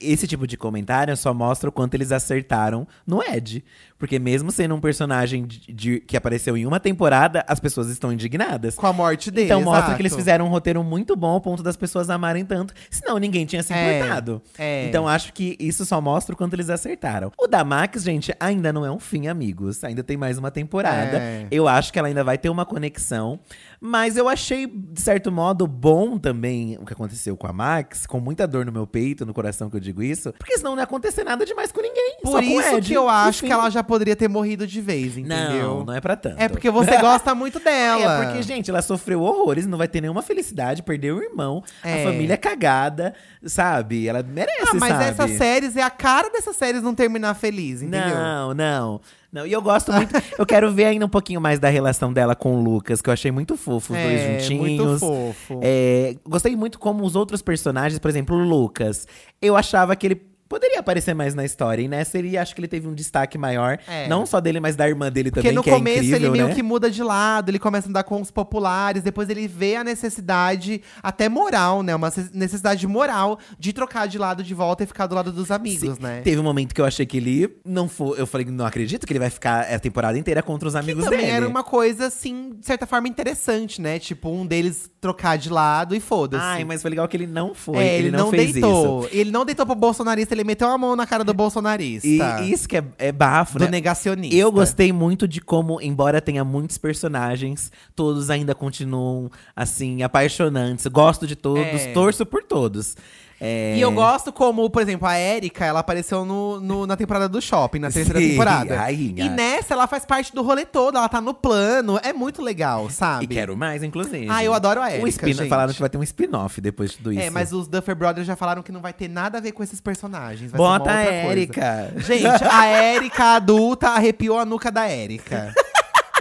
esse tipo de comentário só mostra o quanto eles acertaram no Ed. Porque mesmo sendo um personagem de- de- que apareceu em uma temporada, as pessoas estão indignadas. Com a morte dele. Então mostra exato. que eles fizeram um roteiro muito bom ao ponto das pessoas amarem tanto. Senão ninguém tinha se É, importado. é. Então acho que isso só mostra o quanto eles acertaram. O da Max, gente, ainda não é um fim, amigos. Ainda tem mais uma temporada. É. Eu acho que ela ainda vai ter uma conexão. Mas eu achei, de certo modo, bom também o que aconteceu com a Max. Com muita dor no meu peito, no coração que eu digo isso. Porque senão não ia acontecer nada demais com ninguém. Por isso Ed. que eu acho Enfim. que ela já poderia ter morrido de vez, entendeu? Não, não é pra tanto. É porque você gosta muito (laughs) dela. É porque, gente, ela sofreu horrores, não vai ter nenhuma felicidade, perdeu o irmão, É. a família é cagada, sabe? Ela merece, Ah, mas sabe? essas séries, é a cara dessas séries não terminar feliz, entendeu? Não, não. Não, e eu gosto muito. (laughs) eu quero ver ainda um pouquinho mais da relação dela com o Lucas, que eu achei muito fofo, os é, dois juntinhos. muito fofo. É, gostei muito como os outros personagens, por exemplo, o Lucas. Eu achava que ele poderia aparecer mais na história. E nessa ele acho que ele teve um destaque maior. É. Não só dele, mas da irmã dele Porque também, no que é começo incrível, ele meio né? que muda de lado, ele começa a andar com os populares, depois ele vê a necessidade, até moral, né? Uma necessidade moral de trocar de lado de volta e ficar do lado dos amigos, Sim. né? Teve um momento que eu achei que ele não foi. Eu falei, não acredito que ele vai ficar a temporada inteira contra os Que amigos também dele. era uma coisa, assim, de certa forma interessante, né? Tipo, um deles trocar de lado e foda-se. Ai, mas foi legal que ele não foi. É, ele, não, fez deitou. isso. Ele não deitou pro bolsonarista, ele meteu a mão na cara do bolsonarista. E isso que é, é bafo, do né? negacionista. Eu gostei muito de como, embora tenha muitos personagens, todos ainda continuam, assim, apaixonantes. Gosto de todos, É. torço por todos. É, E eu gosto como, por exemplo, a Erika, ela apareceu no, no- na temporada do shopping, na terceira Sim, temporada. rainha. E nessa, ela faz parte do rolê todo, ela tá no plano. É muito legal, sabe? E quero mais, inclusive. Ah, eu adoro a Um Erika, spin- gente. Falaram que vai ter um spin-off depois de tudo isso. É, mas os Duffer Brothers já falaram que não vai ter nada a ver com esses personagens. Vai Bota a. Erika. Gente, a Erika adulta arrepiou a nuca da Erika. (laughs)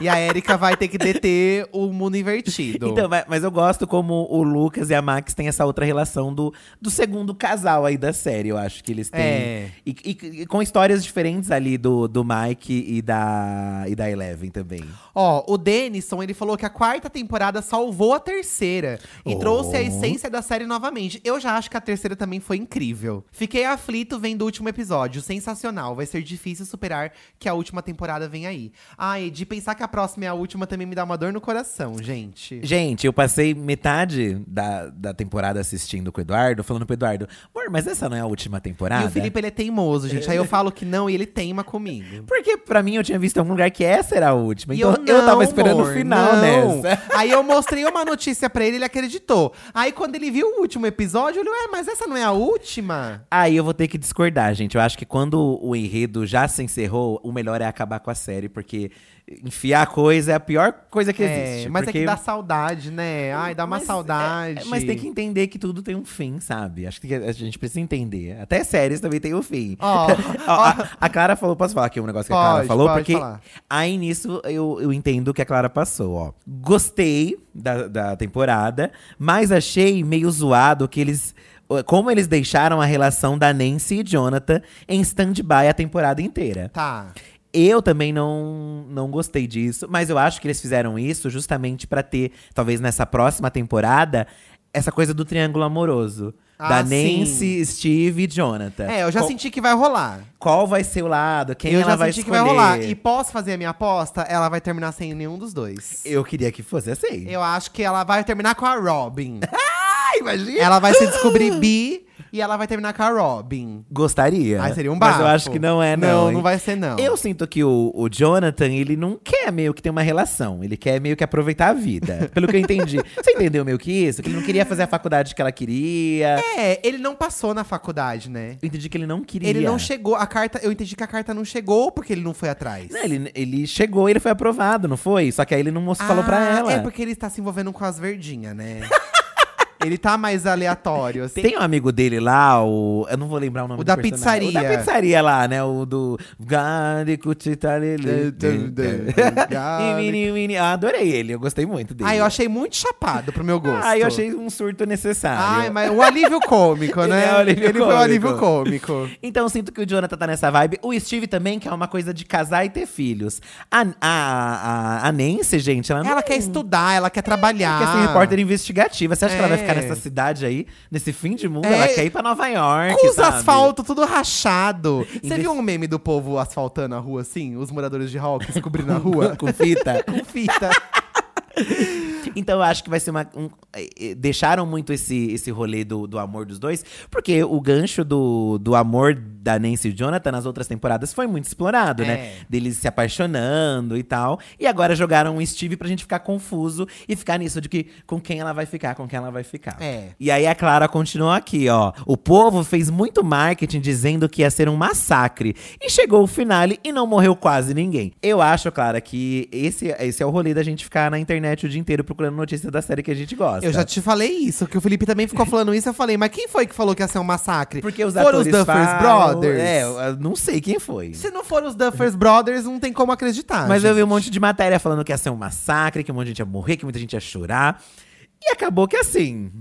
e a Erika vai ter que deter o mundo invertido. Então, mas, eu gosto como o Lucas e a Max têm essa outra relação do, do segundo casal aí da série. Eu acho que eles têm. É. E, e- e com histórias diferentes ali do, do Mike e da, e da Eleven também. Ó, o Denison, ele falou que a quarta temporada salvou a terceira e Oh. trouxe a essência da série novamente. Eu já acho que a terceira também foi incrível. Fiquei aflito vendo o último episódio, sensacional. Vai ser difícil superar que a última temporada vem aí. Ai, de pensar que a próxima é a última também me dá uma dor no coração, gente. Gente, eu passei metade da, da temporada assistindo com o Eduardo, falando pro Eduardo, amor, mas essa não é a última temporada? E o Felipe, ele é teimoso, gente. Aí eu falo que não e ele teima comigo. Porque pra mim eu tinha visto em algum lugar que essa era a última. E Então eu, não, tava esperando amor, o final não. nessa. (laughs) Aí eu mostrei uma notícia pra ele, ele acreditou. Aí quando ele viu o último episódio, ele, ué, mas essa não é a última? Aí eu vou ter que discordar, gente. Eu acho que quando o enredo já se encerrou, o melhor é acabar com a série, porque enfiar coisa é a pior coisa que É, existe. mas porque... é que dá saudade, né? Ai, dá uma Mas, saudade. é, mas tem que entender que tudo tem um fim, sabe? Acho que a gente precisa entender. Até séries também tem um fim. (laughs) Ó, a, a Clara falou, posso falar aqui um negócio que a Clara falou? porque falar. aí nisso eu, eu entendo o que a Clara passou, ó. Gostei da, da temporada, mas achei meio zoado que eles. Como eles deixaram a relação da Nancy e Jonathan em stand-by a temporada inteira. Tá. Eu também não, não gostei disso, mas eu acho que eles fizeram isso justamente pra ter, talvez nessa próxima temporada, essa coisa do triângulo amoroso. Ah, da sim. Nancy, Steve e Jonathan. É, eu já qual, senti que vai rolar. Qual vai ser o lado? Quem eu ela já vai senti que escolher? vai rolar. E posso fazer a minha aposta? Ela vai terminar sem nenhum dos dois. Eu queria que fosse assim. Eu acho que ela vai terminar com a Robin. (laughs) Ah, imagina! ela vai se descobrir bi e ela vai terminar com a Robin. Gostaria. Aí seria um Mas bafo. eu acho que não é, não. Não, hein? não vai ser, não. Eu sinto que o, o Jonathan, ele não quer meio que ter uma relação. Ele quer meio que aproveitar a vida. (laughs) pelo que eu entendi. Você entendeu meio que isso? Que ele não queria fazer a faculdade que ela queria. É, ele não passou na faculdade, né? Eu entendi que ele não queria. Ele não chegou, a carta, eu entendi que a carta não chegou porque ele não foi atrás. Não, ele, ele chegou e ele foi aprovado, não foi? Só que aí ele não mostrou, falou pra Ah, ela. É porque ele está se envolvendo com as verdinhas, né? (laughs) ele tá mais aleatório, assim. Tem um amigo dele lá, o. Eu não vou lembrar o nome O do da personagem. pizzaria. O da pizzaria lá, né? O do. Ah, (laughs) adorei ele, eu gostei muito dele. Ah, eu achei muito chapado pro meu gosto. Ah, eu achei um surto necessário. Ai, mas o alívio cômico, (laughs) né? é o alívio ele foi o cômico. alívio cômico. (laughs) Então eu sinto que o Jonathan tá nessa vibe. O Steve também, que é uma coisa de casar e ter filhos. A, a, a, a Nancy, gente, ela não. Ela quer estudar, ela quer trabalhar. quer ser repórter investigativa. Você acha que ela vai É. ficar nessa cidade aí, nesse fim de mundo? É. Ela quer ir pra Nova York. Com os sabe? asfalto tudo rachado. Você viu um meme do povo asfaltando a rua assim? Os moradores de Hawkins cobrindo a rua? (laughs) Com fita. Com fita. (laughs) Então eu acho que vai ser uma. um- eh, eh, deixaram muito esse, esse rolê do, do amor dos dois, porque o gancho do, do amor da Nancy e Jonathan nas outras temporadas foi muito explorado, né? É. Deles se apaixonando e tal. E agora jogaram o Steve pra gente ficar confuso e ficar nisso de que com quem ela vai ficar, com quem ela vai ficar. É. E aí a Clara continuou aqui, ó. O povo fez muito marketing dizendo que ia ser um massacre. E chegou o finale e não morreu quase ninguém. Eu acho, Clara, que esse, esse é o rolê da gente ficar na internet o dia inteiro procurando notícia da série que a gente gosta. Eu já te falei isso, que o Felipe também ficou (laughs) falando isso. Eu falei, mas quem foi que falou que ia ser um massacre? Porque os Foram os Duffers falam- Brothers? É, não sei quem foi. Se não foram os Duffers Brothers, não tem como acreditar. Mas eu vi um gente. monte de matéria falando que ia ser um massacre, que um monte de gente ia morrer, que muita gente ia chorar. E acabou que assim,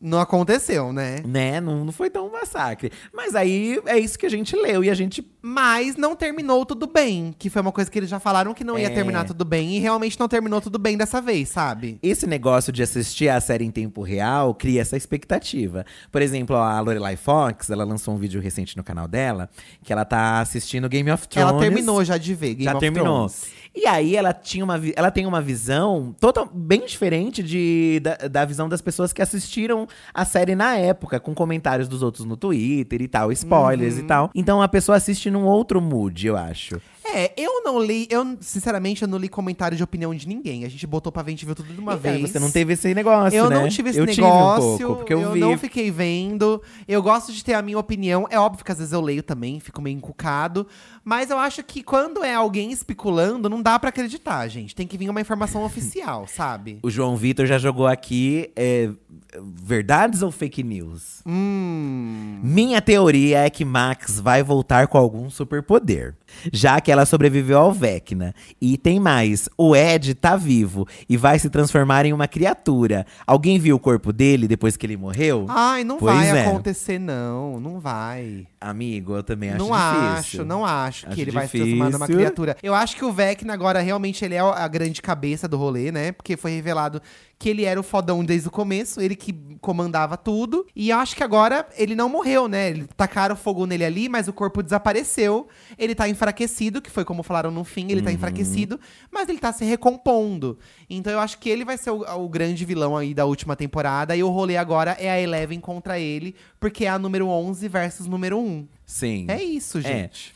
Não aconteceu, né? né? Não, não foi tão um massacre. Mas aí é isso que a gente leu e a gente Mas não terminou tudo bem. Que foi uma coisa que eles já falaram que não ia É. terminar tudo bem. E realmente não terminou tudo bem dessa vez, sabe? Esse negócio de assistir a série em tempo real cria essa expectativa. Por exemplo, a Lorelai Fox, ela lançou um vídeo recente no canal dela, que ela tá assistindo Game of Thrones. Ela terminou já de ver Game já of terminou. Thrones. E aí ela tinha uma, ela tem uma visão total, bem diferente de, da, da visão das pessoas que assistiram a série na época, com comentários dos outros no Twitter e tal, spoilers Uhum. e tal. Então a pessoa assiste num outro mood, eu acho. É, eu não li, eu sinceramente eu não li comentário de opinião de ninguém. A gente botou pra ver, a gente viu tudo de uma É, vez. Você não teve esse negócio, Eu né? não tive esse eu negócio, Tive um pouco, porque eu, vi. não fiquei vendo. Eu gosto de ter a minha opinião. É óbvio que às vezes eu leio também, fico meio encucado. Mas eu acho que quando é alguém especulando, não dá pra acreditar, gente. Tem que vir uma informação (laughs) oficial, sabe? O João Vitor já jogou aqui é, verdades ou fake news? Hum. Minha teoria é que Max vai voltar com algum superpoder. Já que ela sobreviveu ao Vecna. E tem mais: o Ed tá vivo e vai se transformar em uma criatura. Alguém viu o corpo dele depois que ele morreu? Ai, não Pois vai é. acontecer, não. Não vai. Amigo, eu também acho não difícil. acho, não acho, Acho que ele vai se transformar numa difícil. criatura. Eu acho que o Vecna agora realmente ele é a grande cabeça do rolê, né? Porque foi revelado que ele era o fodão desde o começo, ele que comandava tudo. E eu acho que agora ele não morreu, né? Ele tacaram fogo nele ali, mas o corpo desapareceu. Ele tá enfraquecido, que foi como falaram no fim, ele tá Uhum. enfraquecido, mas ele tá se recompondo. Então eu acho que ele vai ser o, o grande vilão aí da última temporada. E o rolê agora é a Eleven contra ele, porque é a número 11 versus número 1. Sim. É isso, gente.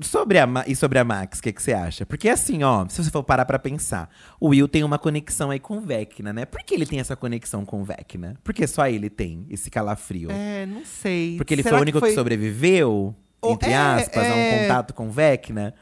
Sobre a Ma- e sobre a Max, o que, que você acha? Porque assim, ó, se você for parar pra pensar, o Will tem uma conexão aí com o Vecna, né? Por que ele tem essa conexão com o Vecna? Porque só ele tem esse calafrio. É, não sei. Porque ele Será foi o único que, foi- sobreviveu, Ou- entre é, aspas, a um é. contato com o Vecna.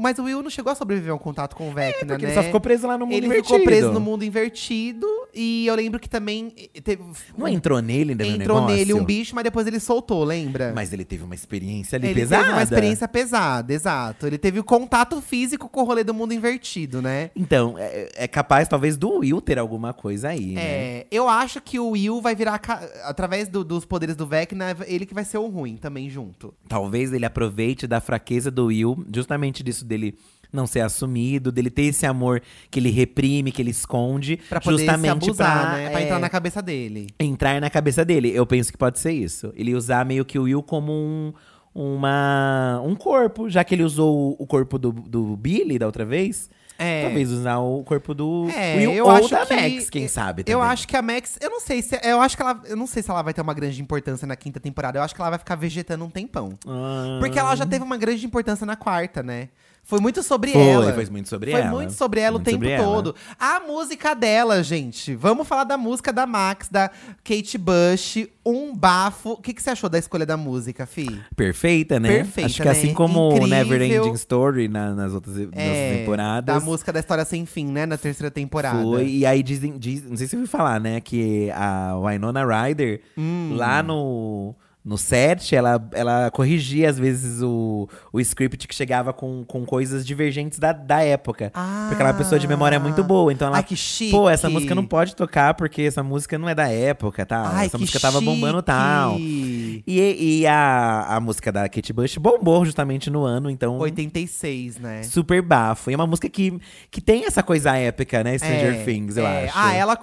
Mas o Will não chegou a sobreviver a um contato com o Vecna, Porque né? ele só ficou preso lá no mundo Ele invertido. ficou preso no mundo invertido. E eu lembro que também eh, teve. Não entrou nele ainda Entrou negócio? nele um bicho, mas depois ele soltou, lembra? Mas ele teve uma experiência ali ele pesada. teve uma experiência pesada, exato. Ele teve o contato físico com o rolê do mundo invertido, né? Então, é, é capaz talvez do Will ter alguma coisa aí, né? É, eu acho que o Will vai virar, através do- dos poderes do Vecna, ele que vai ser o ruim também junto. Talvez ele aproveite da fraqueza do Will, justamente disso dele não ser assumido, dele ter esse amor que ele reprime, que ele esconde, Pra poder justamente se abusar, pra, né? Pra é, entrar na cabeça dele. entrar na cabeça dele. Eu penso que pode ser isso. Ele usar meio que o Will como um, uma, um corpo, já que ele usou o corpo do, do Billy da outra vez. É. Talvez usar o corpo do É, Will eu ou acho da que- Max, quem sabe Eu também. acho que a Max, eu não sei se eu acho que ela, eu não sei se ela vai ter uma grande importância na quinta temporada. Eu acho que ela vai ficar vegetando um tempão. Ah. Porque ela já teve uma grande importância na quarta, né? Foi muito sobre Foi, ela. foi muito sobre Foi ela. muito sobre ela Muito o tempo sobre ela. todo. A música dela, gente. Vamos falar da música da Max, da Kate Bush, um bafo. O que, que você achou da escolha da música, Fi? Perfeita, né? Perfeita, Acho que né? assim como Incrível. Never Ending Story na- nas outras nas É, temporadas. Da música da história sem fim, né? Na terceira temporada. Foi, e aí dizem, diz, não sei se eu ouvi falar, né, que a Winona Ryder, Hum. lá no, no set, ela, ela corrigia às vezes o, o script que chegava com, com coisas divergentes da, da época. Porque ela é uma pessoa de memória muito boa, então ela… Ai, que chique. Pô, essa música não pode tocar porque essa música não é da época, tá? Ai, essa música tava bombando chique. tal. E, e a, a música da Kate Bush bombou justamente no ano, então… 86, né? Super bafo. E é uma música que, que tem essa coisa épica, né? Stranger É, Things, eu é. acho. Ah, ela.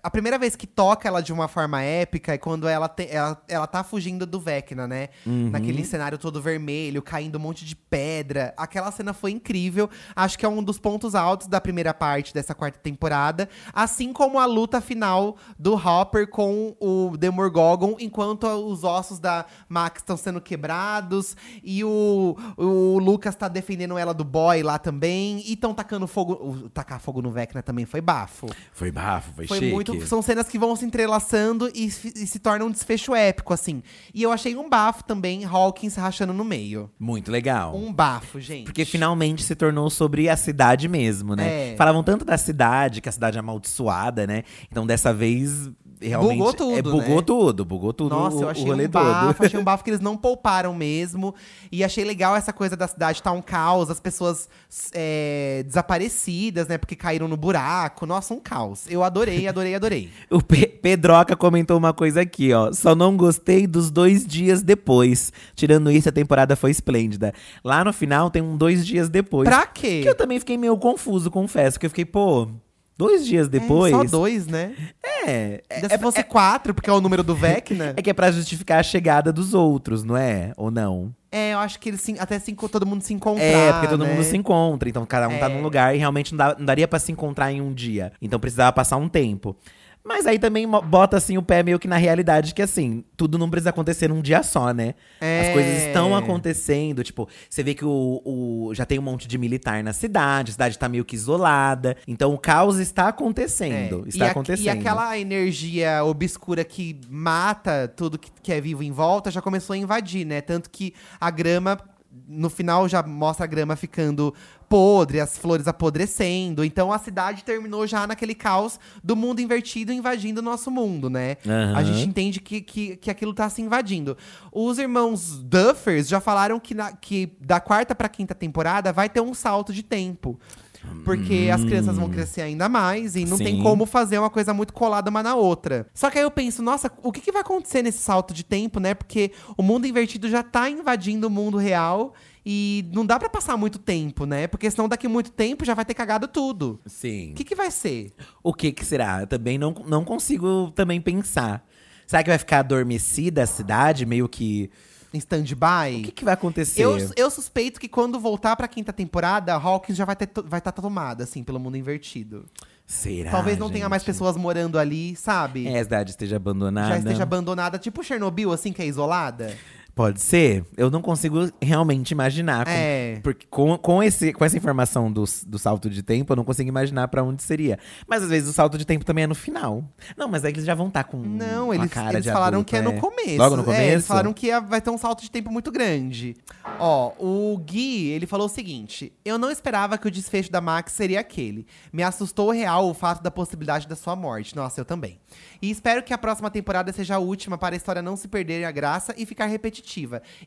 A primeira vez que toca ela de uma forma épica é quando ela, te- ela, ela tá fugindo do Vecna, né? Uhum. Naquele cenário todo vermelho, caindo um monte de pedra. Aquela cena foi incrível. Acho que é um dos pontos altos da primeira parte dessa quarta temporada. Assim como a luta final do Hopper com o Demogorgon, enquanto os ossos da Max estão sendo quebrados. E o, o Lucas tá defendendo ela do boy lá também. E estão tacando fogo. o- tacar fogo no Vecna também foi bafo. Foi bafo, foi, Foi chique. muito. São cenas que vão se entrelaçando e, e se tornam um desfecho épico, assim. E eu achei um bafo também, Hawkins rachando no meio. Muito legal. Um bafo, gente. Porque finalmente se tornou sobre a cidade mesmo, né? É. Falavam tanto da cidade, que a cidade é amaldiçoada, né? Então dessa vez realmente. Bugou tudo, é, bugou né? tudo, bugou tudo. Nossa, o, eu o achei rolê um bafo, todo. achei um (laughs) bafo que eles não pouparam mesmo. E achei legal essa coisa da cidade tá um caos, as pessoas é, desaparecidas, né? Porque caíram no buraco. Nossa, um caos. Eu adorei, adorei, adorei. (laughs) O Pe- Pedroca comentou uma coisa aqui, ó. Só não gostei dos dois dias depois. Tirando isso, a temporada foi esplêndida. Lá no final tem um dois dias depois. Pra quê? Que eu também fiquei meio confuso, confesso. Que eu fiquei, pô, dois dias depois. É, só dois, né? É. É, se fosse quatro, porque é o número do (laughs) Vecna. é que é pra justificar a chegada dos outros, não é? Ou não? É, eu acho que eles se- até se, todo mundo se encontrar. É, porque todo né? mundo se encontra. Então cada um tá É. num lugar e realmente não, dá- não daria pra se encontrar em um dia. Então precisava passar um tempo. Mas aí também bota assim o pé meio que na realidade que assim, tudo não precisa acontecer num dia só, né? As É. coisas estão acontecendo, tipo, você vê que o, o- já tem um monte de militar na cidade, a cidade tá meio que isolada. Então o caos está acontecendo, É. está e a- acontecendo. E aquela energia obscura que mata tudo que, que é vivo em volta já começou a invadir, né? Tanto que a grama no final já mostra a grama ficando podre, as flores apodrecendo. Então a cidade terminou já naquele caos do mundo invertido invadindo o nosso mundo, né? Aham. A gente entende que, que, que aquilo tá se invadindo. Os irmãos Duffers já falaram que, na- que da quarta pra quinta temporada vai ter um salto de tempo. Porque as crianças vão crescer ainda mais e não tem Sim. como fazer uma coisa muito colada uma na outra. Só que aí eu penso, nossa, o que, que vai acontecer nesse salto de tempo, né? Porque o mundo invertido já tá invadindo o mundo real e não dá pra passar muito tempo, né? Porque senão daqui muito tempo já vai ter cagado tudo. Sim. O que, que vai ser? O que que será? Eu também não, não consigo também pensar. Será que vai ficar adormecida a cidade, meio que… Em stand-by? O que que vai acontecer? Eu, eu suspeito que quando voltar pra quinta temporada, Hawkins já vai estar vai tá tomada, assim, pelo mundo invertido. Será, Talvez não tenha mais gente? pessoas morando ali, sabe? É, a cidade esteja abandonada. Já esteja abandonada, tipo Chernobyl, assim, que é isolada. Pode ser. Eu não consigo realmente imaginar. com- É. Porque com, com, esse, com essa informação do, do salto de tempo, eu não consigo imaginar pra onde seria. Mas às vezes o salto de tempo também é no final. Não, mas aí eles já vão estar com Não, eles, cara eles de falaram adulto, que é no começo. Logo no começo? É, eles falaram que ia- vai ter um salto de tempo muito grande. Ó, o Gui, ele falou o seguinte: Eu não esperava que o desfecho da Max seria aquele. Me assustou real o fato da possibilidade da sua morte. Nossa, eu também. E espero que a próxima temporada seja a última para a história não se perder a graça e ficar repetitiva.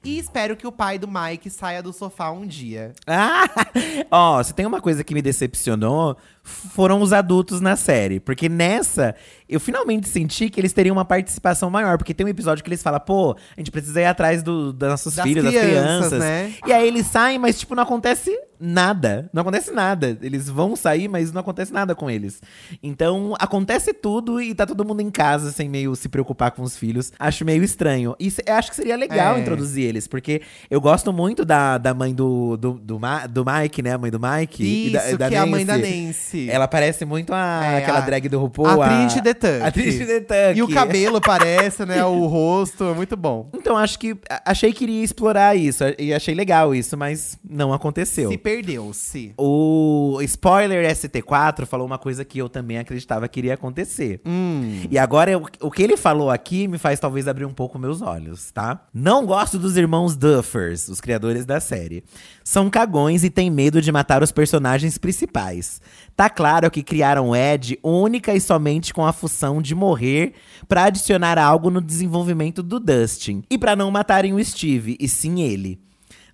E espero que o pai do Mike saia do sofá um dia. Ah! (laughs) Ó, se tem uma coisa que me decepcionou, foram os adultos na série. Porque nessa, eu finalmente senti que eles teriam uma participação maior. Porque tem um episódio que eles falam, pô, a gente precisa ir atrás do, dos nossos Das filhos, das crianças, crianças. né? E aí eles saem, mas tipo, não acontece nada. Não acontece nada. Eles vão sair, mas não acontece nada com eles. Então, acontece tudo e tá todo mundo em casa, sem meio se preocupar com os filhos. Acho meio estranho. E se- acho que seria legal É. introduzir eles, porque eu gosto muito da, da mãe do, do, do, Ma- do Mike, né? A mãe do Mike. Isso, da, e da que é a mãe da Nancy. Ela parece muito a, É, aquela a- drag do RuPaul. a Trinity the Tuck. A Trinity the Tuck. E o cabelo parece, né? O rosto, é muito bom. Então, acho que. Achei que iria explorar isso. E achei legal isso, mas não aconteceu. Se perdeu-se. O spoiler ST4 falou uma coisa que eu também acreditava que iria acontecer. Hum. E agora, o, o que ele falou aqui me faz talvez abrir um pouco meus olhos, tá? Não gosto dos irmãos Duffers, os criadores da série. São cagões e têm medo de matar os personagens principais. Tá claro que criaram Ed única e somente com a função de morrer pra adicionar algo no desenvolvimento do Dustin. E pra não matarem o Steve, e sim ele.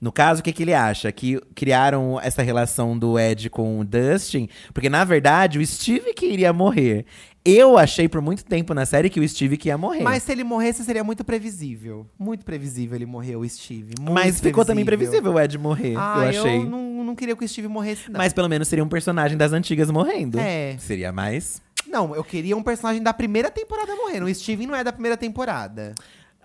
No caso, o que, que ele acha? Que criaram essa relação do Ed com o Dustin, porque na verdade o Steve que iria morrer. Eu achei por muito tempo na série que o Steve que ia morrer. Mas se ele morresse, seria muito previsível. Muito previsível ele morrer, o Steve. Muito Mas ficou também previsível o Ed morrer, Ah, eu achei. não, não queria que o Steve morresse, não. Mas pelo menos seria um personagem das antigas morrendo. É. Seria mais. Não, eu queria um personagem da primeira temporada morrendo. O Steve não é da primeira temporada.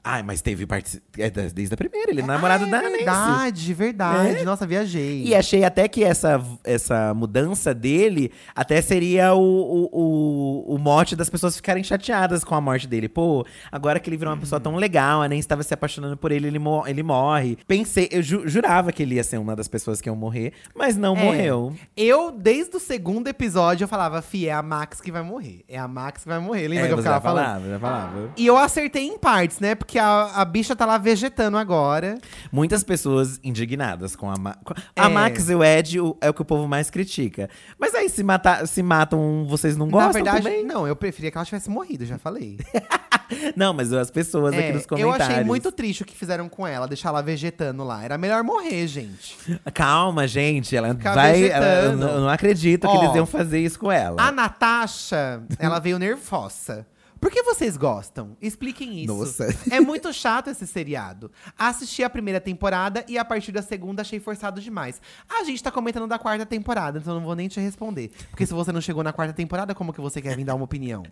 Ai, mas teve partici- é, da- desde a primeira, ele é namorado ah, da é Nancy. verdade, verdade. É? Nossa, viajei. E achei até que essa, essa mudança dele até seria o, o, o, o mote das pessoas ficarem chateadas com a morte dele. Pô, agora que ele virou uma pessoa tão legal, a Nancy estava se apaixonando por ele, ele, mo- ele morre. Pensei, eu ju- jurava que ele ia ser uma das pessoas que iam morrer, mas não É. morreu. Eu, desde o segundo episódio, eu falava, Fi, é a Max que vai morrer. É a Max que vai morrer. Lembra É, que eu ficava falando? falava, já falava. E eu acertei em partes, né? Porque a, a bicha tá lá vegetando agora. Muitas pessoas indignadas com a, Ma com- É. a Max e o Ed o- é o que o povo mais critica. Mas aí se, matar, se matam, vocês não gostam Na verdade, também? não, eu preferia que ela tivesse morrido, já falei. (laughs) Não, mas as pessoas aqui É, nos eu comentários. achei muito triste o que fizeram com ela, deixar ela vegetando lá. Era melhor morrer, gente. Calma, gente. Ela Ficar vai. ela- eu, não- eu acredito que Ó, eles iam fazer isso com ela. A Natasha, ela veio nervosa. Por que vocês gostam? Expliquem isso. Nossa. É muito chato esse seriado. Assisti a primeira temporada e a partir da segunda achei forçado demais. A gente tá comentando da quarta temporada, então eu não vou nem te responder. Porque se você não chegou na quarta temporada, como que você quer vir dar uma opinião?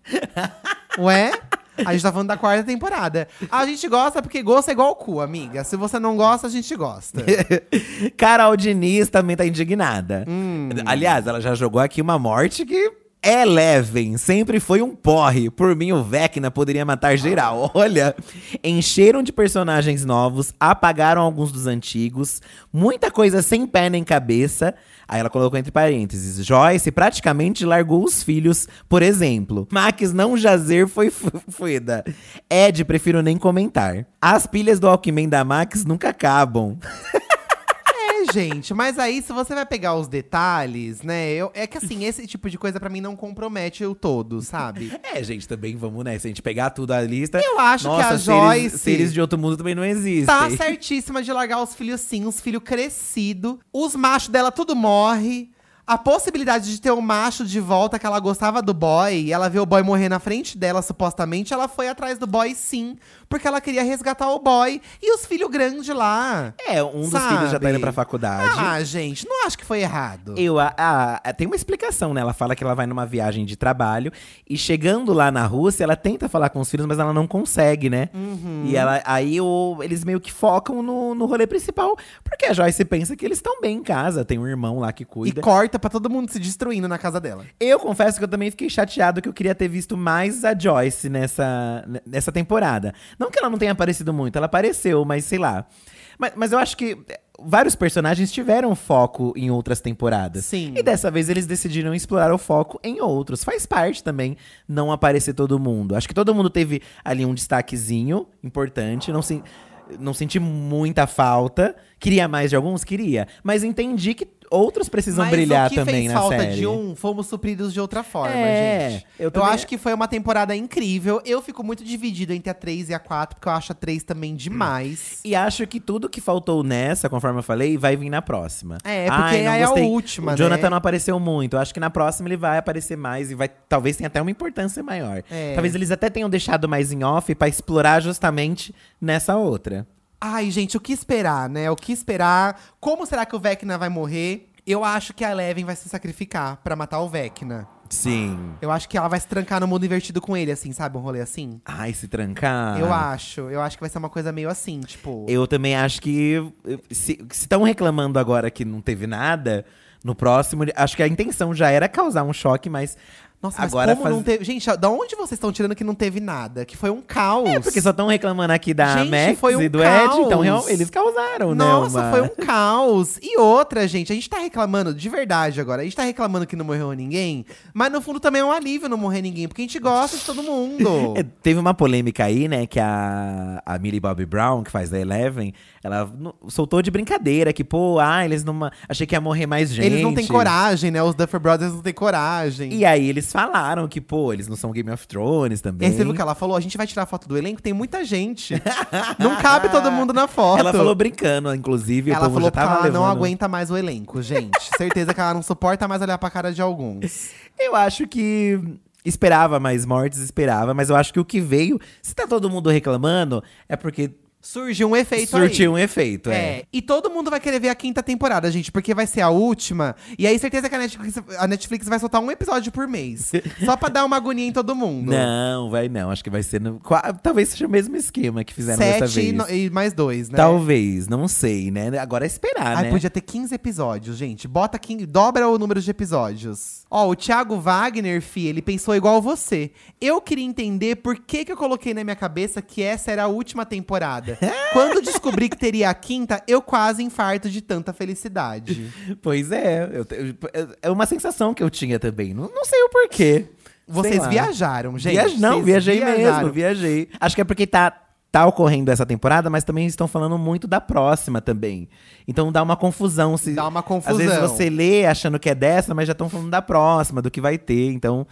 (laughs) Ué? A gente tá falando da quarta temporada. A gente gosta porque gosto é igual cu, amiga. Se você não gosta, a gente gosta. (laughs) Carol Diniz também tá indignada. Hum. Aliás, ela já jogou aqui uma morte que. Eleven sempre foi um porre. Por mim, o Vecna poderia matar geral. (laughs) Olha, encheram de personagens novos, apagaram alguns dos antigos, muita coisa sem pé nem cabeça. Aí ela colocou entre parênteses: Joyce praticamente largou os filhos, por exemplo. Max não jazer foi fu- fueda. Ed, prefiro nem comentar. As pilhas do Alckmin da Max nunca acabam. (laughs) gente, mas aí se você vai pegar os detalhes, né? Eu, é que assim, esse tipo de coisa pra mim não compromete o todo, sabe? (laughs) É, gente, também vamos, né? Se a gente pegar tudo a lista. Eu acho nossa, que a seres, Joyce seres de outro mundo também não existem. tá certíssima de largar os filhos sim, os filhos crescidos. Os machos dela tudo morre. A possibilidade de ter um macho de volta que ela gostava do boy e ela vê o boy morrer na frente dela, supostamente, ela foi atrás do boy sim, porque ela queria resgatar o boy e os filhos grandes lá. É, um dos Sabe? filhos já tá indo pra faculdade. Ah, gente, não acho que foi errado. Eu, a, a- tem uma explicação, né? Ela fala que ela vai numa viagem de trabalho e chegando lá na Rússia, ela tenta falar com os filhos, mas ela não consegue, né? Uhum. E ela, aí o- eles meio que focam no, no rolê principal, porque a Joyce pensa que eles estão bem em casa, tem um irmão lá que E cuida. corta pra todo mundo se destruindo na casa dela. Eu confesso que eu também fiquei chateado que eu queria ter visto mais a Joyce nessa, nessa temporada. Não que ela não tenha aparecido muito, ela apareceu, mas sei lá. Mas, mas eu acho que vários personagens tiveram foco em outras temporadas. Sim. E dessa vez eles decidiram explorar o foco em outros. Faz parte também não aparecer todo mundo. Acho que todo mundo teve ali um destaquezinho importante. Não, se, não senti muita falta. Queria mais de alguns? Queria. Mas entendi que outros precisam Mas brilhar o que também fez na falta série. de um, fomos supridos de outra forma, É, gente. eu Eu, acho que foi uma temporada incrível. Eu fico muito dividido entre a 3 e a 4, porque eu acho a 3 também demais. E acho que tudo que faltou nessa, conforme eu falei, vai vir na próxima. É, porque Ai, não é a gostei. última, O Jonathan né? não apareceu muito. Eu acho que na próxima ele vai aparecer mais e vai. Talvez tenha até uma importância maior. É. Talvez eles até tenham deixado mais em off pra explorar justamente nessa outra. Ai, gente, o que esperar, né? O que esperar? Como será que o Vecna vai morrer? Eu acho que a Eleven vai se sacrificar pra matar o Vecna. Sim. Eu acho que ela vai se trancar no mundo invertido com ele, assim, sabe? Um rolê assim. Ai, se trancar. Eu acho. Eu acho que vai ser uma coisa meio assim, tipo. Eu também acho que. Se estão reclamando agora que não teve nada, no próximo, acho que a intenção já era causar um choque, mas. Nossa, mas agora como faz- não teve. Gente, da onde vocês estão tirando que não teve nada? Que foi um caos. É, porque só estão reclamando aqui da Gente, Max um e do caos. Ed, então real- eles causaram, né? Nossa, uma- foi um caos. E outra, gente, a gente tá reclamando, de verdade agora, a gente tá reclamando que não morreu ninguém, mas no fundo também é um alívio não morrer ninguém, porque a gente gosta de todo mundo. (laughs) É, teve uma polêmica aí, né, que a, a Millie Bobby Brown, que faz da Eleven, ela soltou de brincadeira que, pô, ah, eles não. Achei que ia morrer mais gente. Eles não têm coragem, né? Os Duffer Brothers não têm coragem. E aí eles falaram que, pô, eles não são Game of Thrones E também. aí você viu que ela falou? A gente vai tirar a foto do elenco, tem muita gente. (laughs) não cabe todo mundo na foto. Ela falou brincando, inclusive, o Ela povo falou já que ela não levando- aguenta mais o elenco, gente. (laughs) Certeza que ela não suporta mais olhar pra cara de alguns. Eu acho que esperava mais mortes, esperava, mas eu acho que o que veio, se tá todo mundo reclamando, é porque Surgiu um efeito aí. surtiu um efeito, é. É, e todo mundo vai querer ver a quinta temporada, gente, porque vai ser a última. E aí, certeza que a Netflix, a Netflix vai soltar um episódio por mês. (laughs) só pra dar uma agonia em todo mundo. Não, vai não. Acho que vai ser. No, talvez seja o mesmo esquema que fizeram dessa Sete e, vez. no- e mais dois, né? Talvez, não sei, né? Agora é esperar, Ai, né? podia ter 15 episódios, gente. Bota 15, dobra o número de episódios. Ó, o Thiago Wagner, fi, ele pensou igual você. Eu queria entender por que, que eu coloquei na minha cabeça que essa era a última temporada. (laughs) Quando descobri que teria a quinta, eu quase infarto de tanta felicidade. (laughs) Pois é. eu eu- é uma sensação que eu tinha também. Não, não sei o porquê. Vocês viajaram, gente. Viaj- não, viajei viajaram. mesmo, viajei. Acho que é porque tá, tá ocorrendo essa temporada, mas também estão falando muito da próxima também. Então dá uma confusão. Se, Dá uma Às confusão. vezes você lê achando que é dessa, mas já estão falando da próxima, do que vai ter. Então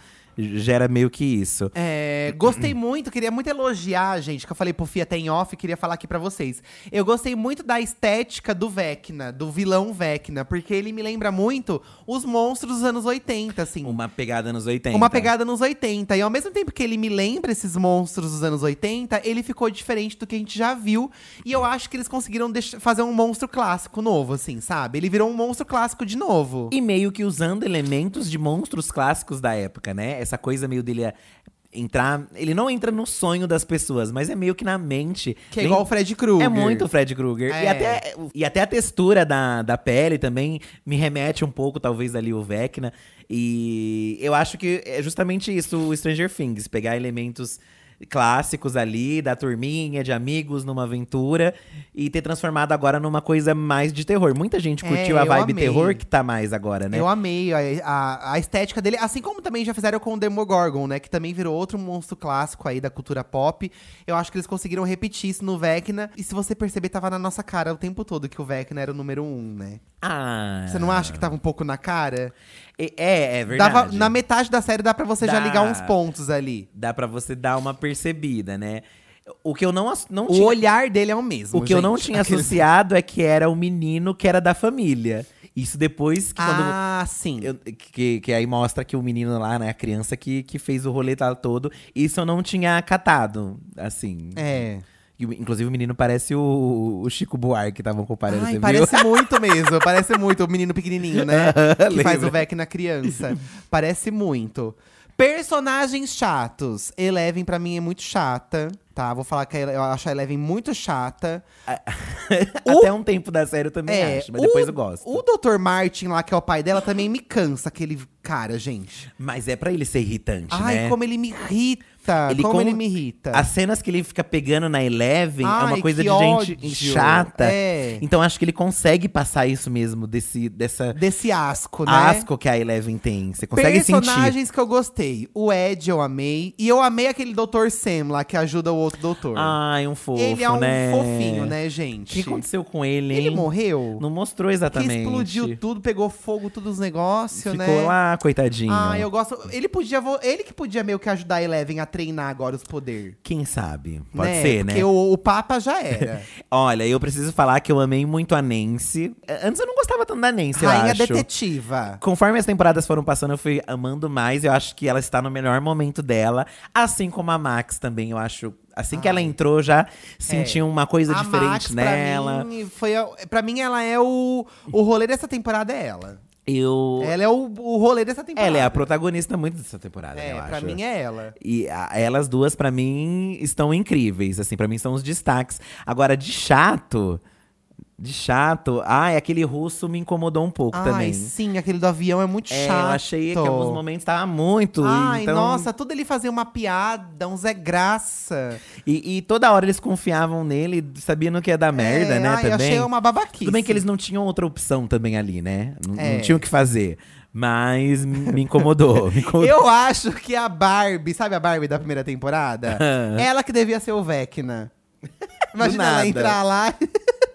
gera meio que isso. É, gostei muito, queria muito elogiar, gente, que eu falei pro Fia até em off, queria falar aqui pra vocês. Eu gostei muito da estética do Vecna, do vilão Vecna, porque ele me lembra muito os monstros dos anos 80, assim. Uma pegada nos 80. Uma pegada nos 80. E ao mesmo tempo que ele me lembra esses monstros dos anos 80, ele ficou diferente do que a gente já viu. E eu acho que eles conseguiram deixar- fazer um monstro clássico novo, assim, sabe? Ele virou um monstro clássico de novo. E meio que usando elementos de monstros clássicos da época, né? Essa coisa meio dele é entrar. Ele não entra no sonho das pessoas, mas é meio que na mente. Que é Lem- igual o Fred Krueger. É muito o Fred Krueger. E, É. até, e até a textura da, da pele também me remete um pouco, talvez, ali o Vecna. E eu acho que é justamente isso, o Stranger Things. Pegar elementos clássicos ali, da turminha, de amigos, numa aventura. E ter transformado agora numa coisa mais de terror. Muita gente É, curtiu a eu vibe amei. terror que tá mais agora, né? Eu amei a, a, a estética dele, assim como também já fizeram com o Demogorgon, né? Que também virou outro monstro clássico aí da cultura pop. Eu acho que eles conseguiram repetir isso no Vecna. E se você perceber, tava na nossa cara o tempo todo que o Vecna era o número um, né? Ah. Você não acha que tava um pouco na cara? É, é, é verdade. Dava, na metade da série dá pra você já Dá. ligar uns pontos ali. Dá pra você dar uma percebida, né? O que eu não, não O tinha. olhar dele é o mesmo. O que eu não gente. tinha (laughs) Aquele- associado é que era o menino que era da família. Isso depois que quando. Ah, sim. eu- que, que aí mostra que o menino lá, né, a criança que, que fez o rolê todo. Isso eu não tinha catado, assim. É. E o- Inclusive o menino parece o, o Chico Buarque que estavam comparando, Ai, parece (laughs) muito mesmo. Parece muito o menino pequenininho, né? (laughs) que faz o Vec na criança. Parece muito. Personagens chatos. Eleven, pra mim, é muito chata. Tá, vou falar que eu acho a Eleven muito chata. viu? (laughs) Até um tempo da série eu também É, acho, mas o- depois eu gosto. O Dr. Martin lá, que é o pai dela, também me cansa, aquele cara, gente. Mas é pra ele ser irritante, Ai, né? como ele me irrita. Ele como com- ele me irrita. As cenas que ele fica pegando na Eleven é uma Ai, coisa de gente ódio. chata. É. Então acho que ele consegue passar isso mesmo, desse, dessa Desse asco, né? asco que a Eleven tem. Você consegue sentir. Personagens que eu gostei. O Ed eu amei. E eu amei aquele Dr. Sam lá, que ajuda o outro doutor. Ai, um fofo, ele é um né? fofinho, né, O gente? que aconteceu com ele, hein? Ele morreu? Não mostrou que exatamente. explodiu tudo, pegou fogo, todos os negócios, né? Ficou lá, coitadinho. Ah, eu gosto. Ele podia. Ele que podia meio que ajudar a Eleven a treinar agora os poderes. Quem sabe? Pode ser, né? Porque o, o Papa já era. (laughs) Olha, eu preciso falar que eu amei muito a Nancy. Eh, Antes eu não gostava tanto da Nancy, eu Rainha acho. detetiva. Conforme as temporadas foram passando, eu fui amando mais. Eu acho que ela está no melhor momento dela. Assim como a Max também, eu acho. Assim que ela entrou, já senti uma coisa a diferente Max, nela. Pra mim, foi a- pra mim, ela é o. O rolê dessa temporada é ela. Eu. Ela é o, o rolê dessa temporada. Ela é a protagonista muito dessa temporada, É, eu pra acho. mim é ela. E a- elas duas, pra mim, estão incríveis. Assim, para mim são os destaques. Agora, de chato. De chato. Ai, aquele russo me incomodou um pouco Ai, também. sim, aquele do avião é muito É, chato. eu achei que alguns momentos tava muito. Ai, então, nossa, tudo ele fazia uma piada, um Zé Graça. E, e toda hora eles confiavam nele, sabendo que ia dar merda, É, né? ai, eu também. achei uma babaquice. Tudo bem que eles não tinham outra opção também ali, né? Não, É. não tinham o que fazer. Mas me incomodou. (laughs) me incomodou. Eu acho que a Barbie, sabe a Barbie da primeira temporada? (laughs) ela que devia ser o Vecna. Imagina ela entrar lá.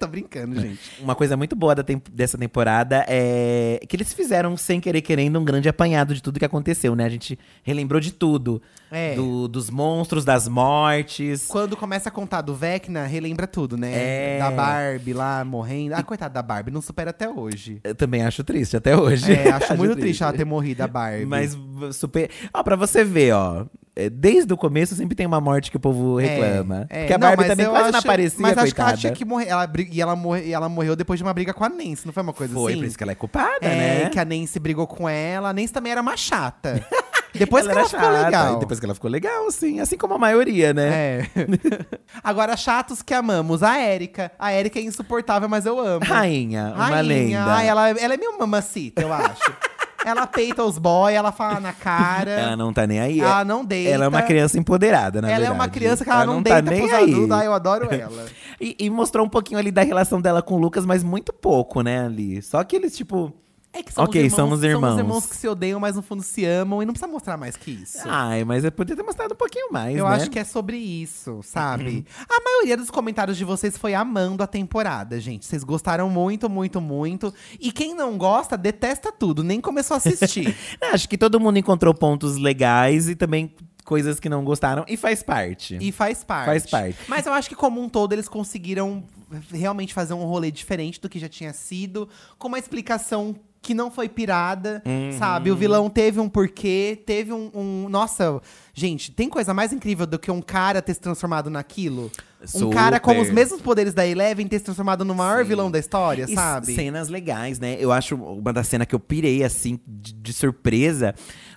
Tô brincando, gente. Uma coisa muito boa dessa temporada é que eles fizeram, sem querer querendo, um grande apanhado de tudo que aconteceu, né? A gente relembrou de tudo. É. Do- dos monstros, das mortes. Quando começa a contar do Vecna, relembra tudo, né? É. Da Barbie lá morrendo. Ah, coitada da Barbie, não supera até hoje. Eu também acho triste até hoje. É, (laughs) acho muito triste ela ter morrido, a Barbie. Mas super. Ó, pra você ver, ó. é, Desde o começo sempre tem uma morte que o povo É, reclama. é. Porque a Não, Barbie também quase não acho- aparecia, Mas acho que coitada. ela tinha que morrer. Ela, e ela, morre, e ela morreu depois de uma briga com a Nancy, não foi uma coisa Foi, assim? por isso que ela é culpada, É, né? que a Nancy brigou com ela. A Nancy também era uma chata. (laughs) Depois que era ela ficou chata, legal. Depois que ela ficou legal, sim. Assim como a maioria, né? É. (laughs) Agora, chatos que amamos. A Érica. A Érica é insuportável, mas eu amo. Rainha, uma Rainha. lenda. Ai, ela, ela é meio mamacita, eu acho. (laughs) ela peita os boy, ela fala na cara. Ela não tá nem aí. Ela não deita. Ela é uma criança empoderada, na Ela verdade. é uma criança que ela, não, tá deita nem pros aí. adultos. Ai, eu adoro (laughs) ela. E, e mostrou um pouquinho ali da relação dela com o Lucas, mas muito pouco, né, ali. Só que eles, tipo. É que são Ok, os irmãos, somos irmãos. os irmãos que se odeiam, mas no fundo se amam. E não precisa mostrar mais que isso. Ai, mas eu podia ter mostrado um pouquinho mais, Eu né? acho que é sobre isso, sabe? A maioria dos comentários de vocês foi amando a temporada, gente. Vocês gostaram muito, muito, muito. E quem não gosta, detesta tudo, nem começou a assistir. (laughs) Acho que todo mundo encontrou pontos legais e também coisas que não gostaram. E faz parte. e faz parte. Faz parte. Mas eu acho que, como um todo, eles conseguiram realmente fazer um rolê diferente do que já tinha sido, com uma explicação que não foi pirada, Uhum. sabe? O vilão teve um porquê, teve um, um- Nossa, gente, tem coisa mais incrível do que um cara ter se transformado naquilo? Um Super. cara com os mesmos poderes da Eleven ter se transformado no maior Sim. vilão da história, E sabe? cenas legais, né? Eu acho uma das cenas que eu pirei, assim, de, de surpresa,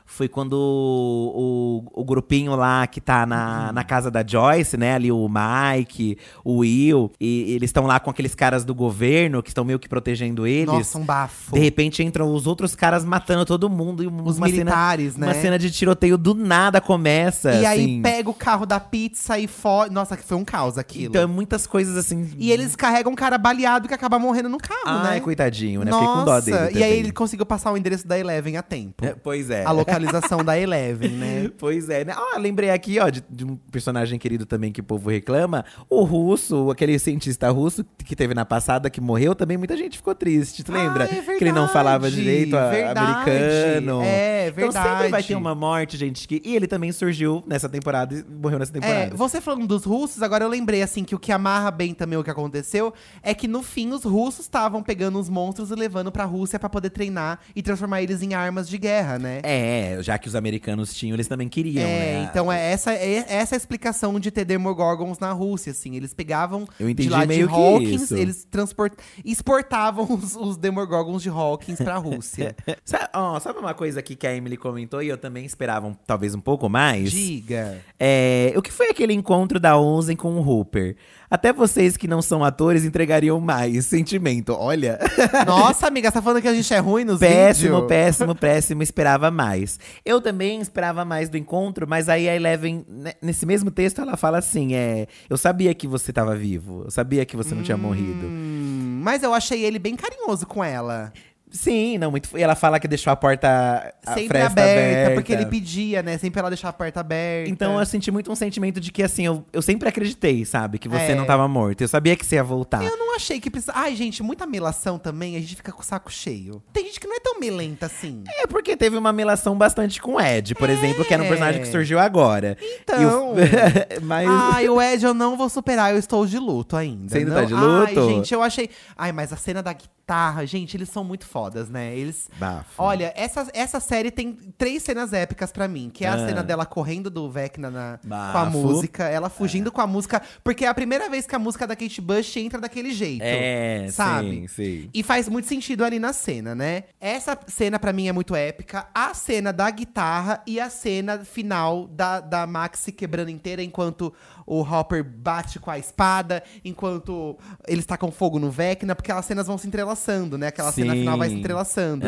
foi quando o, o, o grupinho lá que tá na, na casa da Joyce, né? Ali o Mike, o Will, e eles estão lá com aqueles caras do governo que estão meio que protegendo eles. Nossa, um bafo. De repente entram os outros caras matando todo mundo. E Os militares, cena, né? Uma cena de tiroteio do nada começa. E aí assim. pega o carro da pizza e foge. Nossa, que foi um caos aquilo. Então, muitas coisas assim. E eles carregam um cara baleado que acaba morrendo no carro, Ai, né? coitadinho, né? Nossa, Fiquei com dó dele. e aí também. ele conseguiu passar o endereço da Eleven a tempo. É, Pois é. A localização da Eleven, né? (laughs) Pois é, né? Ah, lembrei aqui, ó, de, de um personagem querido também que o povo reclama. O russo, aquele cientista russo que teve na passada, que morreu, também muita gente ficou triste. Tu lembra? Ah, é que ele não falava verdade, direito a- verdade. americano. É, Então sempre vai verdade. ter uma morte, gente. Que... E ele também surgiu nessa temporada e morreu nessa É, temporada. você falando dos russos, agora eu lembrei, assim, que o que amarra bem também o que aconteceu é que no fim os russos estavam pegando os monstros e levando pra Rússia pra poder treinar e transformar eles em armas de guerra, né? É, já que os americanos tinham, eles também queriam, É, né? então é essa, é essa a explicação de ter Demogorgons na Rússia, assim. Eles pegavam Eu de entendi lá meio de que Hawkins, eles transport... exportavam os, os Demogorgons de Hawkins pra Rússia. (laughs) Sa- ó, sabe uma coisa aqui que a Emily comentou e eu também esperava um- talvez um pouco mais? Diga. É, o que foi aquele encontro da Onzen com o Hooper? Até vocês que não são atores entregariam mais sentimento. Olha, (laughs) Nossa, amiga, você tá falando que a gente é ruim nos péssimo, vídeos? péssimo, (laughs) péssimo. Esperava mais. Eu também esperava mais do encontro, mas aí a Eleven, né, nesse mesmo texto, ela fala assim: é, eu sabia que você tava vivo, eu sabia que você não tinha morrido. Hum, mas eu achei ele bem carinhoso com ela. Sim, não muito. E ela fala que deixou a porta a Sempre aberta, aberta, porque ele pedia, né? Sempre ela deixar a porta aberta. Então eu senti muito um sentimento de que, assim, eu, eu sempre acreditei, sabe? Que você É. não tava morto. Eu sabia que você ia voltar. Eu não achei que precisa. Ai, gente, muita melação também, a gente fica com o saco cheio. Tem gente que não é tão melenta assim. É porque teve uma melação bastante com o Ed, por exemplo, que era um personagem que surgiu agora. Então. O- (laughs) Mas. Ai, o Ed eu não vou superar, eu estou de luto ainda. Você ainda não... tá de luto? Ai, gente, eu achei. Ai, mas a cena da guitarra, gente, eles são muito fodas, né? Eles. Bafo. Olha, essa, essa série tem três cenas épicas pra mim. Que é a Ah. cena dela correndo do Vecna na, com a música, ela fugindo com a música. Porque é a primeira vez que a música da Kate Bush entra daquele jeito. É, sabe? sim, sim. E faz muito sentido ali na cena, né? Essa cena pra mim é muito épica. A cena da guitarra e a cena final da, da Maxi quebrando inteira enquanto o Hopper bate com a espada, enquanto eles tacam fogo no Vecna, porque as cenas vão se entrelaçando, né? Aquela cena Sim. final vai se entrelaçando.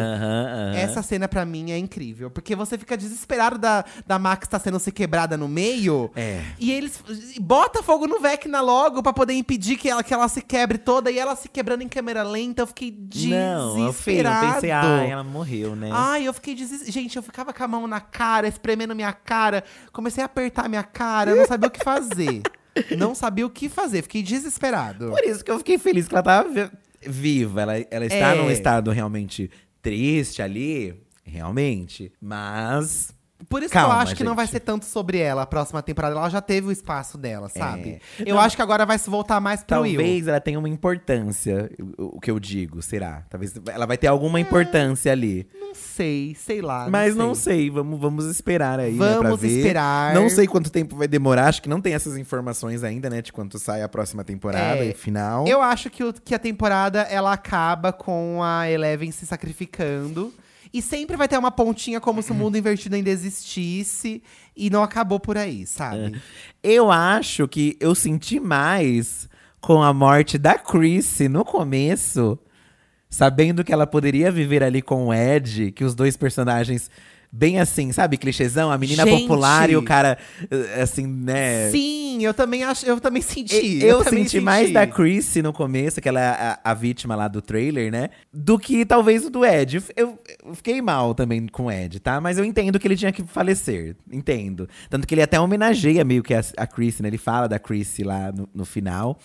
Essa cena pra mim é incrível, porque você fica desesperado da, da Max tá sendo se quebrada no meio. É. E eles bota fogo no Vecna logo pra poder impedir que ela, que ela se quebre toda e ela se quebrando em câmera lenta. Eu fiquei desesperado. Não, eu, fei, eu pensei, ah, ela morreu, né? Ai, eu fiquei desesperado. Gente, eu ficava com a mão na cara, espremendo minha cara. Comecei a apertar minha cara, eu não sabia o que fazer. Não sabia o que fazer, fiquei desesperado. Por isso que eu fiquei feliz que ela tava vi- viva. Ela, ela está É. num estado realmente triste ali, realmente. Mas. Por isso Calma, que eu acho que não vai gente. ser tanto sobre ela a próxima temporada. Ela já teve o espaço dela, sabe? Eu Não. acho que agora vai se voltar mais pro Will. Talvez ela tenha uma importância, o, que eu digo, será? Talvez ela vai ter É. alguma importância ali. Não sei, sei lá. Mas não sei, vamos, vamos esperar aí, né, Vamos ver. esperar. Não sei quanto tempo vai demorar, acho que não tem essas informações ainda, né, de quanto sai a próxima temporada É, e final. Eu acho que, o- que a temporada ela acaba com a Eleven se sacrificando. E sempre vai ter uma pontinha como se o mundo invertido ainda existisse. E não acabou por aí, sabe? Eu acho que eu senti mais com a morte da Chrissy no começo, sabendo que ela poderia viver ali com o Ed, que os dois personagens bem assim, sabe, clichêzão, a menina Gente! popular e o cara eh, assim, né? Sim, eu também acho, eu também senti. E- Eu, também senti mais da Chrissy no começo, que ela é a, a vítima lá do trailer, né? Do que talvez o do Ed. Eu, eu fiquei mal também com o Ed, tá? Mas eu entendo que ele tinha que falecer. Entendo. Tanto que ele até homenageia meio que a, a Chrissy, né? Ele fala da Chrissy lá no, no final.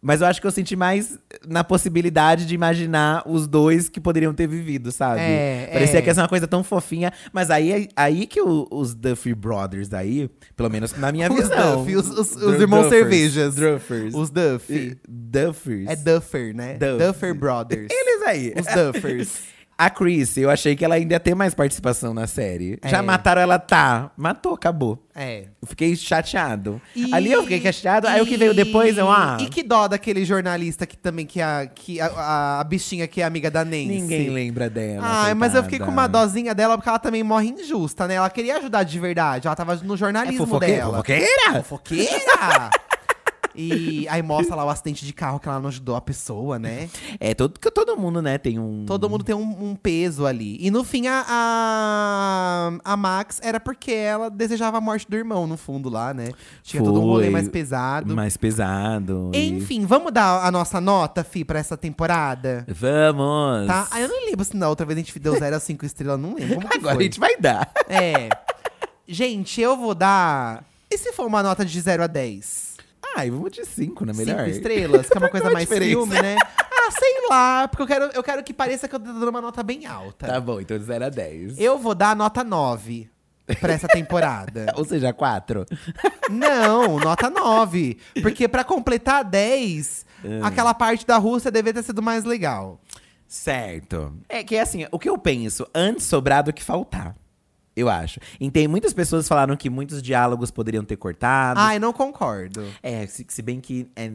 Mas eu acho que eu senti mais na possibilidade de imaginar os dois que poderiam ter vivido, sabe? É, Parecia é. que essa é uma coisa tão fofinha. Mas aí, aí que o- os Duffy Brothers aí, pelo menos na minha (laughs) Os visão. Duffy, os, os- os irmãos Duffers, cervejas. Duffers. Os Duffy. Duffers. É Duffer, né? Duff. Duffer Brothers. Eles aí. Os Duffers. (laughs) A Chris, eu achei que ela ainda ia ter mais participação na série. É. Já mataram ela, tá. Matou, acabou. É. Eu fiquei chateado. E- Ali eu fiquei chateado, aí o que veio depois, eu, ah… E que dó daquele jornalista que também, que a, que a, a, bichinha que é amiga da Nancy. Ninguém lembra dela. Ai, mas eu fiquei com uma dosinha dela porque ela também morre injusta, né? Ela queria ajudar de verdade. Ela tava no É jornalismo fofoqueira? dela. Fofoqueira? Fofoqueira! E aí mostra lá o acidente de carro que ela não ajudou a pessoa, né? É, todo, todo mundo, né, tem um… Todo mundo tem um, um peso ali. E no fim, a, a, a Max era porque ela desejava a morte do irmão, no fundo, lá, né? Tinha todo um rolê Foi mais pesado. Mais pesado. e- Enfim, vamos dar a nossa nota, Fi, pra essa temporada? Vamos! Tá? Ah, eu não lembro se na outra vez a gente deu 0 a 5 estrelas, não lembro. Como (laughs) Agora foi? a gente vai dar. É. Gente, eu vou dar. E se for uma nota de 0 a 10? Ai, vamos de cinco, né? Melhor. Cinco estrelas, que é uma (laughs) coisa mais diferença? filme, né? Ah, sei lá, porque eu quero, eu quero que pareça que eu tô dando uma nota bem alta. Tá bom, então de 0 a 10. Eu vou dar nota 9 pra essa temporada. (laughs) Ou seja, 4. Não, nota 9. Porque pra completar 10, É. aquela parte da Rússia deveria ter sido mais legal. Certo. É que assim, o que eu penso, antes sobrar do que faltar. Eu acho. E tem muitas pessoas falaram que muitos diálogos poderiam ter cortado. Ai, não concordo. É, se, se bem que. É,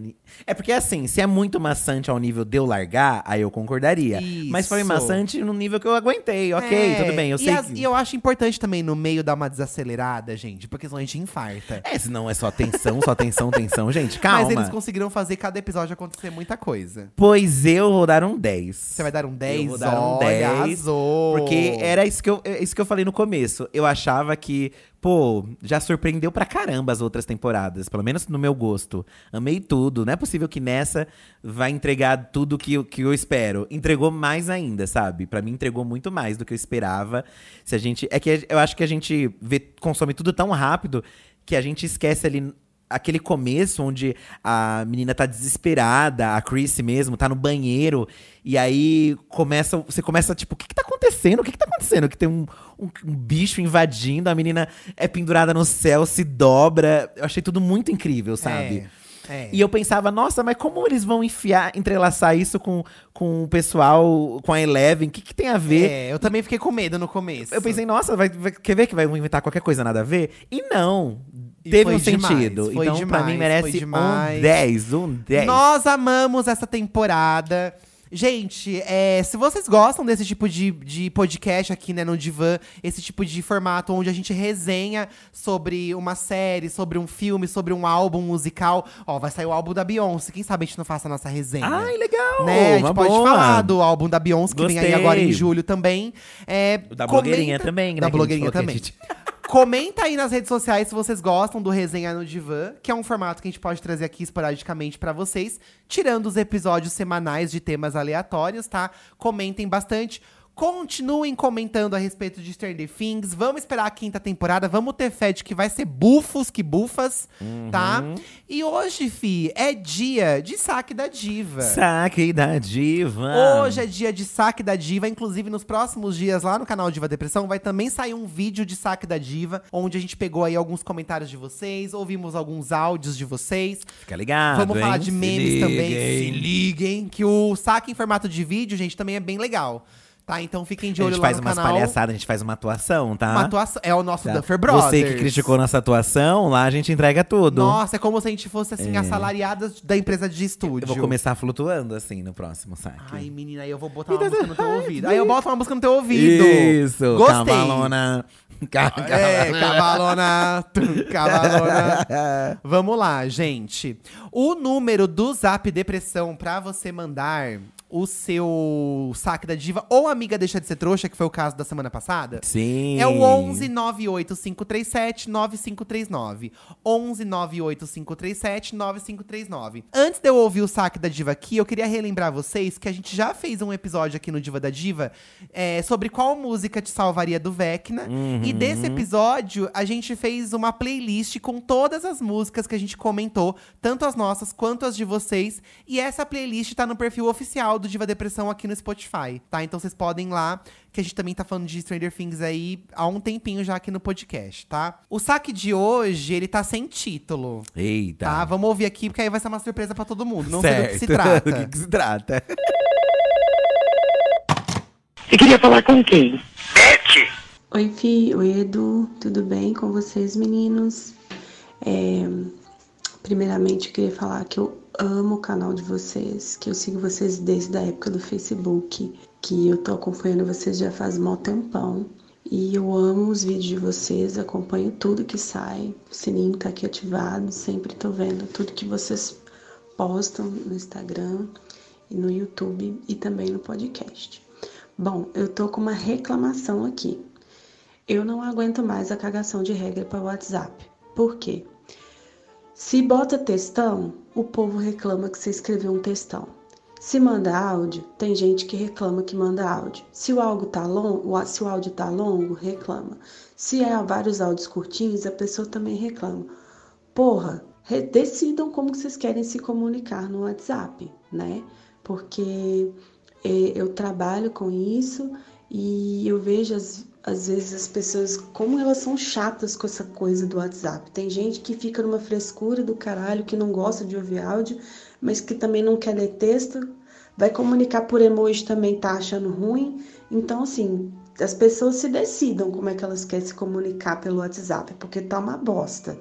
é porque assim, se é muito maçante ao nível de eu largar, aí eu concordaria. Mas foi Isso. maçante no nível que eu aguentei. Ok, É, tudo bem, eu e sei. as- que... E eu acho importante também no meio dar uma desacelerada, gente, porque senão a gente infarta. É, senão é só tensão, só tensão, (laughs) tensão. Gente, calma. Mas eles conseguiram fazer cada episódio acontecer muita coisa. Pois eu vou dar um 10. Você vai dar um 10? Eu vou dar um Olha, 10, arrasou. Porque era isso que, eu, é isso que eu falei no começo. Eu achava que, pô, já surpreendeu pra caramba as outras temporadas. Pelo menos no meu gosto. Amei tudo. Não é possível que nessa vai entregar tudo que, eu- que eu espero. Entregou mais ainda, sabe? Pra mim entregou muito mais do que eu esperava. Se a gente. É que eu acho que a gente vê, consome tudo tão rápido que a gente esquece ali aquele começo onde a menina tá desesperada, a Chrissy mesmo, tá no banheiro, e aí começa, você começa, tipo, o que que tá acontecendo? O que que tá acontecendo? Que tem um, um- um bicho invadindo, a menina é pendurada no céu, se dobra. Eu achei tudo muito incrível, sabe? É, é. E eu pensava, nossa, mas como eles vão enfiar, entrelaçar isso com, com o pessoal, com a Eleven? O que, que tem a ver? É, eu também fiquei com medo no começo. Eu pensei, nossa, vai, vai- quer ver que vai inventar qualquer coisa nada a ver? E não. Teve um demais, sentido. então, pra demais, mim, foi merece um 10. Um 10. Nós amamos essa temporada. Gente, é, se vocês gostam desse tipo de, de podcast aqui, né, no Divã, esse tipo de formato onde a gente resenha sobre uma série, sobre um filme, sobre um álbum musical. Ó, vai sair o álbum da Beyoncé. Quem sabe a gente não faça a nossa resenha? Ai, legal! né? A gente uma pode boa. falar do álbum da Beyoncé, que vem aí Gostei. agora em julho também. É, O da comenta- blogueirinha também, né? Da blogueirinha falou que a também. (laughs) Comenta aí nas redes sociais se vocês gostam do Resenha no Divã, que é um formato que a gente pode trazer aqui esporadicamente pra vocês, tirando os episódios semanais de temas aleatórios, tá? Comentem bastante. Continuem comentando a respeito de Stranger Things. Vamos esperar a quinta temporada. Vamos ter fé de que vai ser bufos que bufas, tá? E hoje, Fi, é dia de saque da diva. Saque da diva. Hoje é dia de saque da diva. Inclusive, nos próximos dias, lá no canal Diva Depressão, vai também sair um vídeo de saque da diva, onde a gente pegou aí alguns comentários de vocês, ouvimos alguns áudios de vocês. Fica ligado, Vamos falar hein? de Se memes também. liguem. Se liguem, que o saque em formato de vídeo, gente, também é bem legal. Tá? Então fiquem de A olho gente lá faz no umas canal. palhaçadas, a gente faz uma atuação, tá? Uma atuação. É o nosso Tá. Duffer Brothers. Você que criticou nossa atuação, lá a gente entrega tudo. Nossa, é como se a gente fosse, assim, assalariadas da empresa de estúdio. É. Eu vou começar flutuando, assim, no próximo saque. Ai, menina, aí eu vou botar uma música no teu (laughs) ouvido. Aí eu boto uma música no teu ouvido. Isso! Gostei. Cavalona. Ca- É, cavalona, cavalona. (laughs) Vamos lá, gente. O número do Zap Depressão pra você mandar o seu saque da diva ou amiga deixa de ser trouxa, que foi o caso da semana passada. Sim. É o 11 98537 9539. 11 98537 9539. Antes de eu ouvir o saque da diva aqui, eu queria relembrar vocês que a gente já fez um episódio aqui no Diva da Diva é, sobre qual música te salvaria do Vecna. E desse episódio, a gente fez uma playlist com todas as músicas que a gente comentou, tanto as nossas quanto as de vocês. E essa playlist tá no perfil oficial do Diva Depressão aqui no Spotify, tá? Então vocês podem ir lá, que a gente também tá falando de Stranger Things aí há um tempinho já aqui no podcast, tá? O saque de hoje, ele tá sem título. Eita. Tá, vamos ouvir aqui, porque aí vai ser uma surpresa pra todo mundo. Não sei do que se Certo. (laughs) trata. do que, que se trata? E queria falar com quem? Oi, Fi. Oi, Edu. Tudo bem com vocês, meninos? É, primeiramente, eu queria falar que eu amo o canal de vocês, que eu sigo vocês desde a época do Facebook, que eu tô acompanhando vocês já faz mó tempão. E eu amo os vídeos de vocês, acompanho tudo que sai, o sininho tá aqui ativado, sempre tô vendo tudo que vocês postam no Instagram e no YouTube e também no podcast. Bom, eu tô com uma reclamação aqui. Eu não aguento mais a cagação de regra para WhatsApp. Por quê? Se bota textão, o povo reclama que você escreveu um textão. Se manda áudio, tem gente que reclama que manda áudio. Se o áudio tá longo, se o áudio tá longo, reclama. Se é vários áudios curtinhos, a pessoa também reclama. Porra, decidam como vocês querem se comunicar no WhatsApp, né? Porque eh, eu trabalho com isso e eu vejo as, às vezes as pessoas como elas são chatas com essa coisa do WhatsApp. Tem gente que fica numa frescura do caralho, que não gosta de ouvir áudio, mas que também não quer ler texto, vai comunicar por emoji também tá achando ruim. Então, assim, as pessoas se decidam como é que elas querem se comunicar pelo WhatsApp, porque tá uma bosta.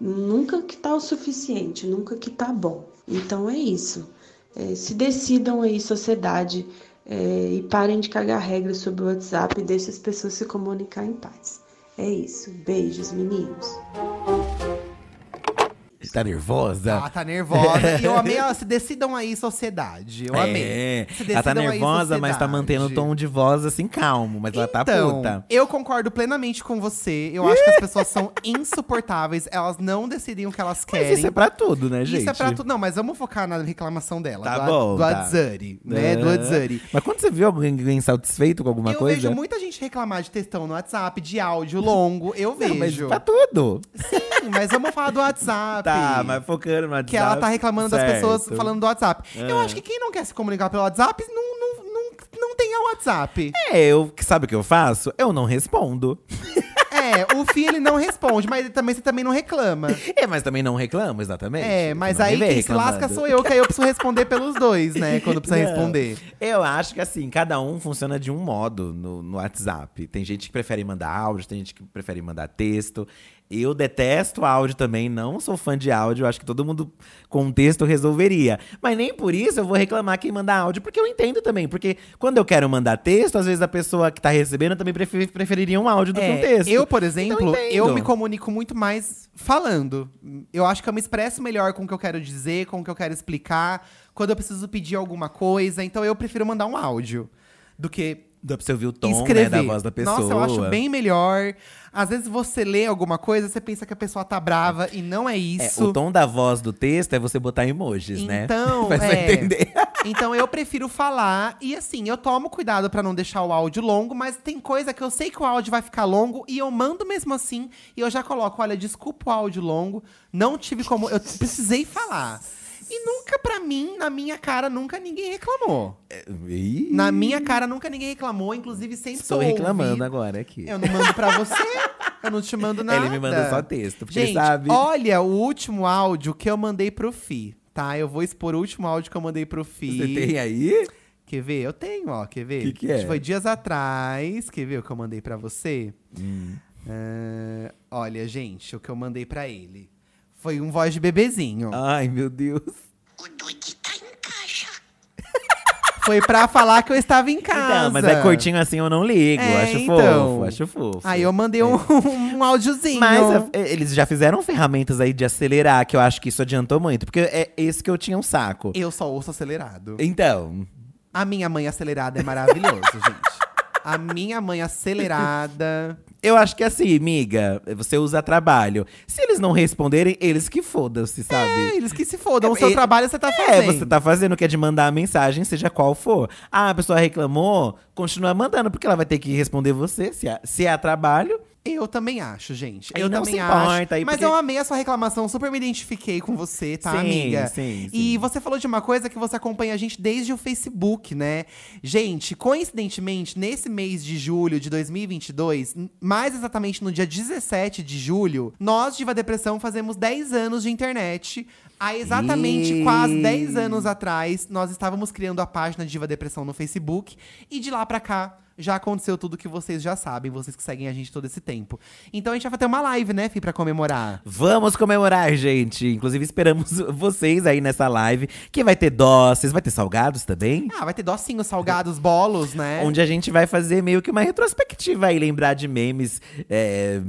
Nunca que tá o suficiente, nunca que tá bom. Então é isso. É, se decidam aí, sociedade, é, e parem de cagar regras sobre o WhatsApp e deixem as pessoas se comunicar em paz. É isso. Beijos, meninos. Tá nervosa? Ah, tá nervosa. (laughs) e eu amei ela. Se decidam aí, sociedade. Eu amei. É, Se ela tá decidam aí, nervosa, mas tá mantendo o tom de voz assim calmo, mas ela tá Então, puta. eu concordo plenamente com você. Eu acho que as pessoas são (laughs) insuportáveis. Elas não decidem o que elas Mas querem. isso é pra tudo, né, gente? Isso é pra tudo. Não, mas vamos focar na reclamação dela. Tá do, bom, do tá. Né? Do Ah. Adzari. Mas quando você viu alguém insatisfeito com alguma eu coisa? vejo muita gente reclamar de textão no WhatsApp, de áudio longo. Eu Não, mas vejo. pra tudo. Sim, mas vamos falar do (laughs) WhatsApp. Tá, mas focando no WhatsApp. Que ela tá reclamando das pessoas certo. falando do WhatsApp. Eu Ah. acho que quem não quer se comunicar pelo WhatsApp não, não, não, não tem o WhatsApp. É, eu, sabe o que eu faço? Eu não respondo. (laughs) É, o Fih ele não responde, mas também, você também não reclama. É, mas também não reclamo, exatamente. É, mas aí quem se lasca sou eu, que aí eu preciso responder pelos dois, né? Quando precisa Não. responder. Eu acho que assim, cada um funciona de um modo no, no WhatsApp. Tem gente que prefere mandar áudio, tem gente que prefere mandar texto. Eu detesto áudio também, não sou fã de áudio. Acho que todo mundo com texto resolveria. Mas nem por isso eu vou reclamar quem manda áudio, porque eu entendo também. Porque quando eu quero mandar texto, às vezes a pessoa que tá recebendo também prefe- preferiria um áudio do que um É, texto. eu, por exemplo, Então, eu entendo. me comunico muito mais falando. Eu acho que eu me expresso melhor com o que eu quero dizer, com o que eu quero explicar, quando eu preciso pedir alguma coisa. Então eu prefiro mandar um áudio do que Dá pra você ouvir o tom né, da voz da pessoa. Nossa, eu acho bem melhor. Às vezes você lê alguma coisa, você pensa que a pessoa tá brava e não é É, isso. o tom da voz do texto é você botar emojis, né? Então, (laughs) é. entender. (laughs) Então eu prefiro falar e assim, eu tomo cuidado pra não deixar o áudio longo, mas tem coisa que eu sei que o áudio vai ficar longo e eu mando mesmo assim e eu já coloco, olha, desculpa o áudio longo, não tive como, eu precisei falar. E nunca pra mim, na minha cara, nunca ninguém reclamou. Ih, Na minha cara nunca ninguém reclamou, inclusive sempre Estou reclamando ouvido. agora aqui. Eu não mando pra você, eu não te mando nada. (laughs) Ele me manda só texto, porque Gente, sabe. olha o último áudio que eu mandei pro Fi, tá? Eu vou expor o último áudio que eu mandei pro Fi. Você tem aí? Quer ver? Eu tenho, ó. Quer ver? Que que é? Foi dias atrás. Quer ver o que eu mandei pra você? Hum. Ah, olha, gente, o que eu mandei pra ele. Foi um voz de bebezinho. Ai, meu Deus. (laughs) Foi pra falar que eu estava em casa. Então, mas é curtinho assim, eu não ligo. É, acho então. fofo, acho fofo. Aí eu mandei um, (laughs) um áudiozinho. Mas a- eles já fizeram ferramentas aí de acelerar, que eu acho que isso adiantou muito. Porque é esse que eu tinha um saco. Eu só ouço acelerado. Então, A minha mãe acelerada é maravilhoso, (laughs) gente. A minha mãe acelerada. eu acho que assim, miga, você usa trabalho. Se eles não responderem, eles que fodam-se, sabe? É, eles que se fodam. O É, seu e- trabalho você tá É, fazendo. você tá fazendo o que é de mandar a mensagem, seja qual for. Ah, a pessoa reclamou, continua mandando, porque ela vai ter que responder você. Se é, se é a trabalho, Eu também acho, gente. Aí eu não também importa, acho. Mas porque- eu amei a sua reclamação, super me identifiquei com você, tá, Sim, amiga? sim, sim. E você falou de uma coisa que você acompanha a gente desde o Facebook, né? Gente, coincidentemente, nesse mês de julho de 2022, n- mais exatamente no dia 17 de julho, nós, Diva Depressão, fazemos 10 anos de internet. Há exatamente Ih. quase 10 anos atrás, nós estávamos criando a página Diva Depressão no Facebook. E de lá pra cá, já aconteceu tudo que vocês já sabem, vocês que seguem a gente todo esse tempo. Então a gente vai ter uma live, né, Fih, pra comemorar. Vamos comemorar, gente. Inclusive, esperamos (laughs) vocês aí nessa live. Que vai ter doces, vai ter salgados também. Ah, vai ter docinhos, salgados, bolos, né? Onde a gente vai fazer meio que uma retrospectiva aí, lembrar de memes é,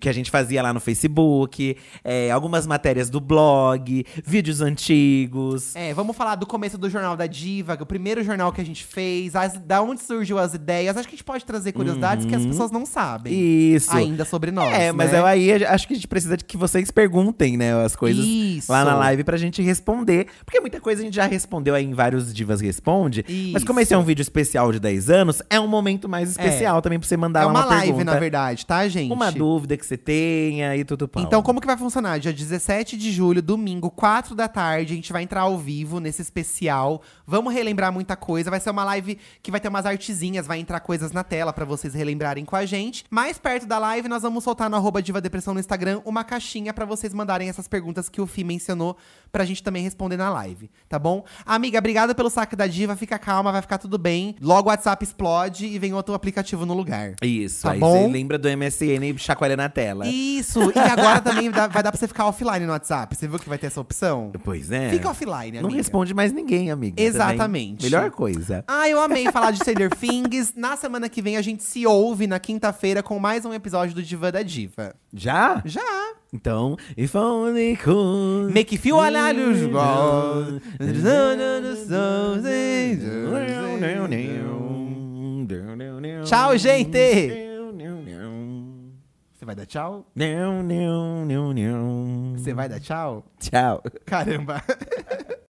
que a gente fazia lá no Facebook, é, algumas matérias do blog, vídeos antigos. É, vamos falar do começo do Jornal da Diva, o primeiro jornal que a gente fez, as- da onde surgiu as ideias. Acho que a gente pode trazer curiosidades que as pessoas não sabem. Isso. Ainda sobre nós. É, mas né? eu aí acho que a gente precisa de que vocês perguntem, né, as coisas Isso. lá na live pra gente responder. Porque muita coisa a gente já respondeu aí em vários Divas Responde. Mas como esse é um vídeo especial de 10 anos, é um momento mais especial também pra você mandar É uma, uma, live, pergunta. na verdade, tá, gente? Uma dúvida que você tenha e tudo pau. Então, como que vai funcionar? Dia 17 de julho, domingo, 4 da tarde, a gente vai entrar ao vivo nesse especial. Vamos relembrar muita coisa. Vai ser uma live que vai ter umas artezinhas, vai entrar coisas na tela pra vocês relembrarem com a gente. Mais perto da live, nós vamos soltar no arroba Diva Depressão no Instagram uma caixinha pra vocês mandarem essas perguntas que o Fih mencionou pra gente também responder na live, tá bom? Amiga, obrigada pelo saque da Diva. Fica calma, vai ficar tudo bem. Logo o WhatsApp explode e vem outro aplicativo no lugar. Isso, Tá aí bom? você lembra do MSN e chacoalha na tela. Isso! E agora também dá- vai dar pra você ficar offline no WhatsApp. Você viu que vai ter essa opção? Pois é. Fica offline, amiga. Não responde mais ninguém, amiga. Exatamente. Também. Melhor coisa. Ah, eu amei falar de Stranger Things. Na semana que vem a gente se ouve na quinta-feira com mais um episódio do Diva da Diva. Já? Já! Então, if only could. Make feel alive. Tchau, gente! Você vai dar tchau? Você vai dar tchau? Tchau. Caramba! (laughs)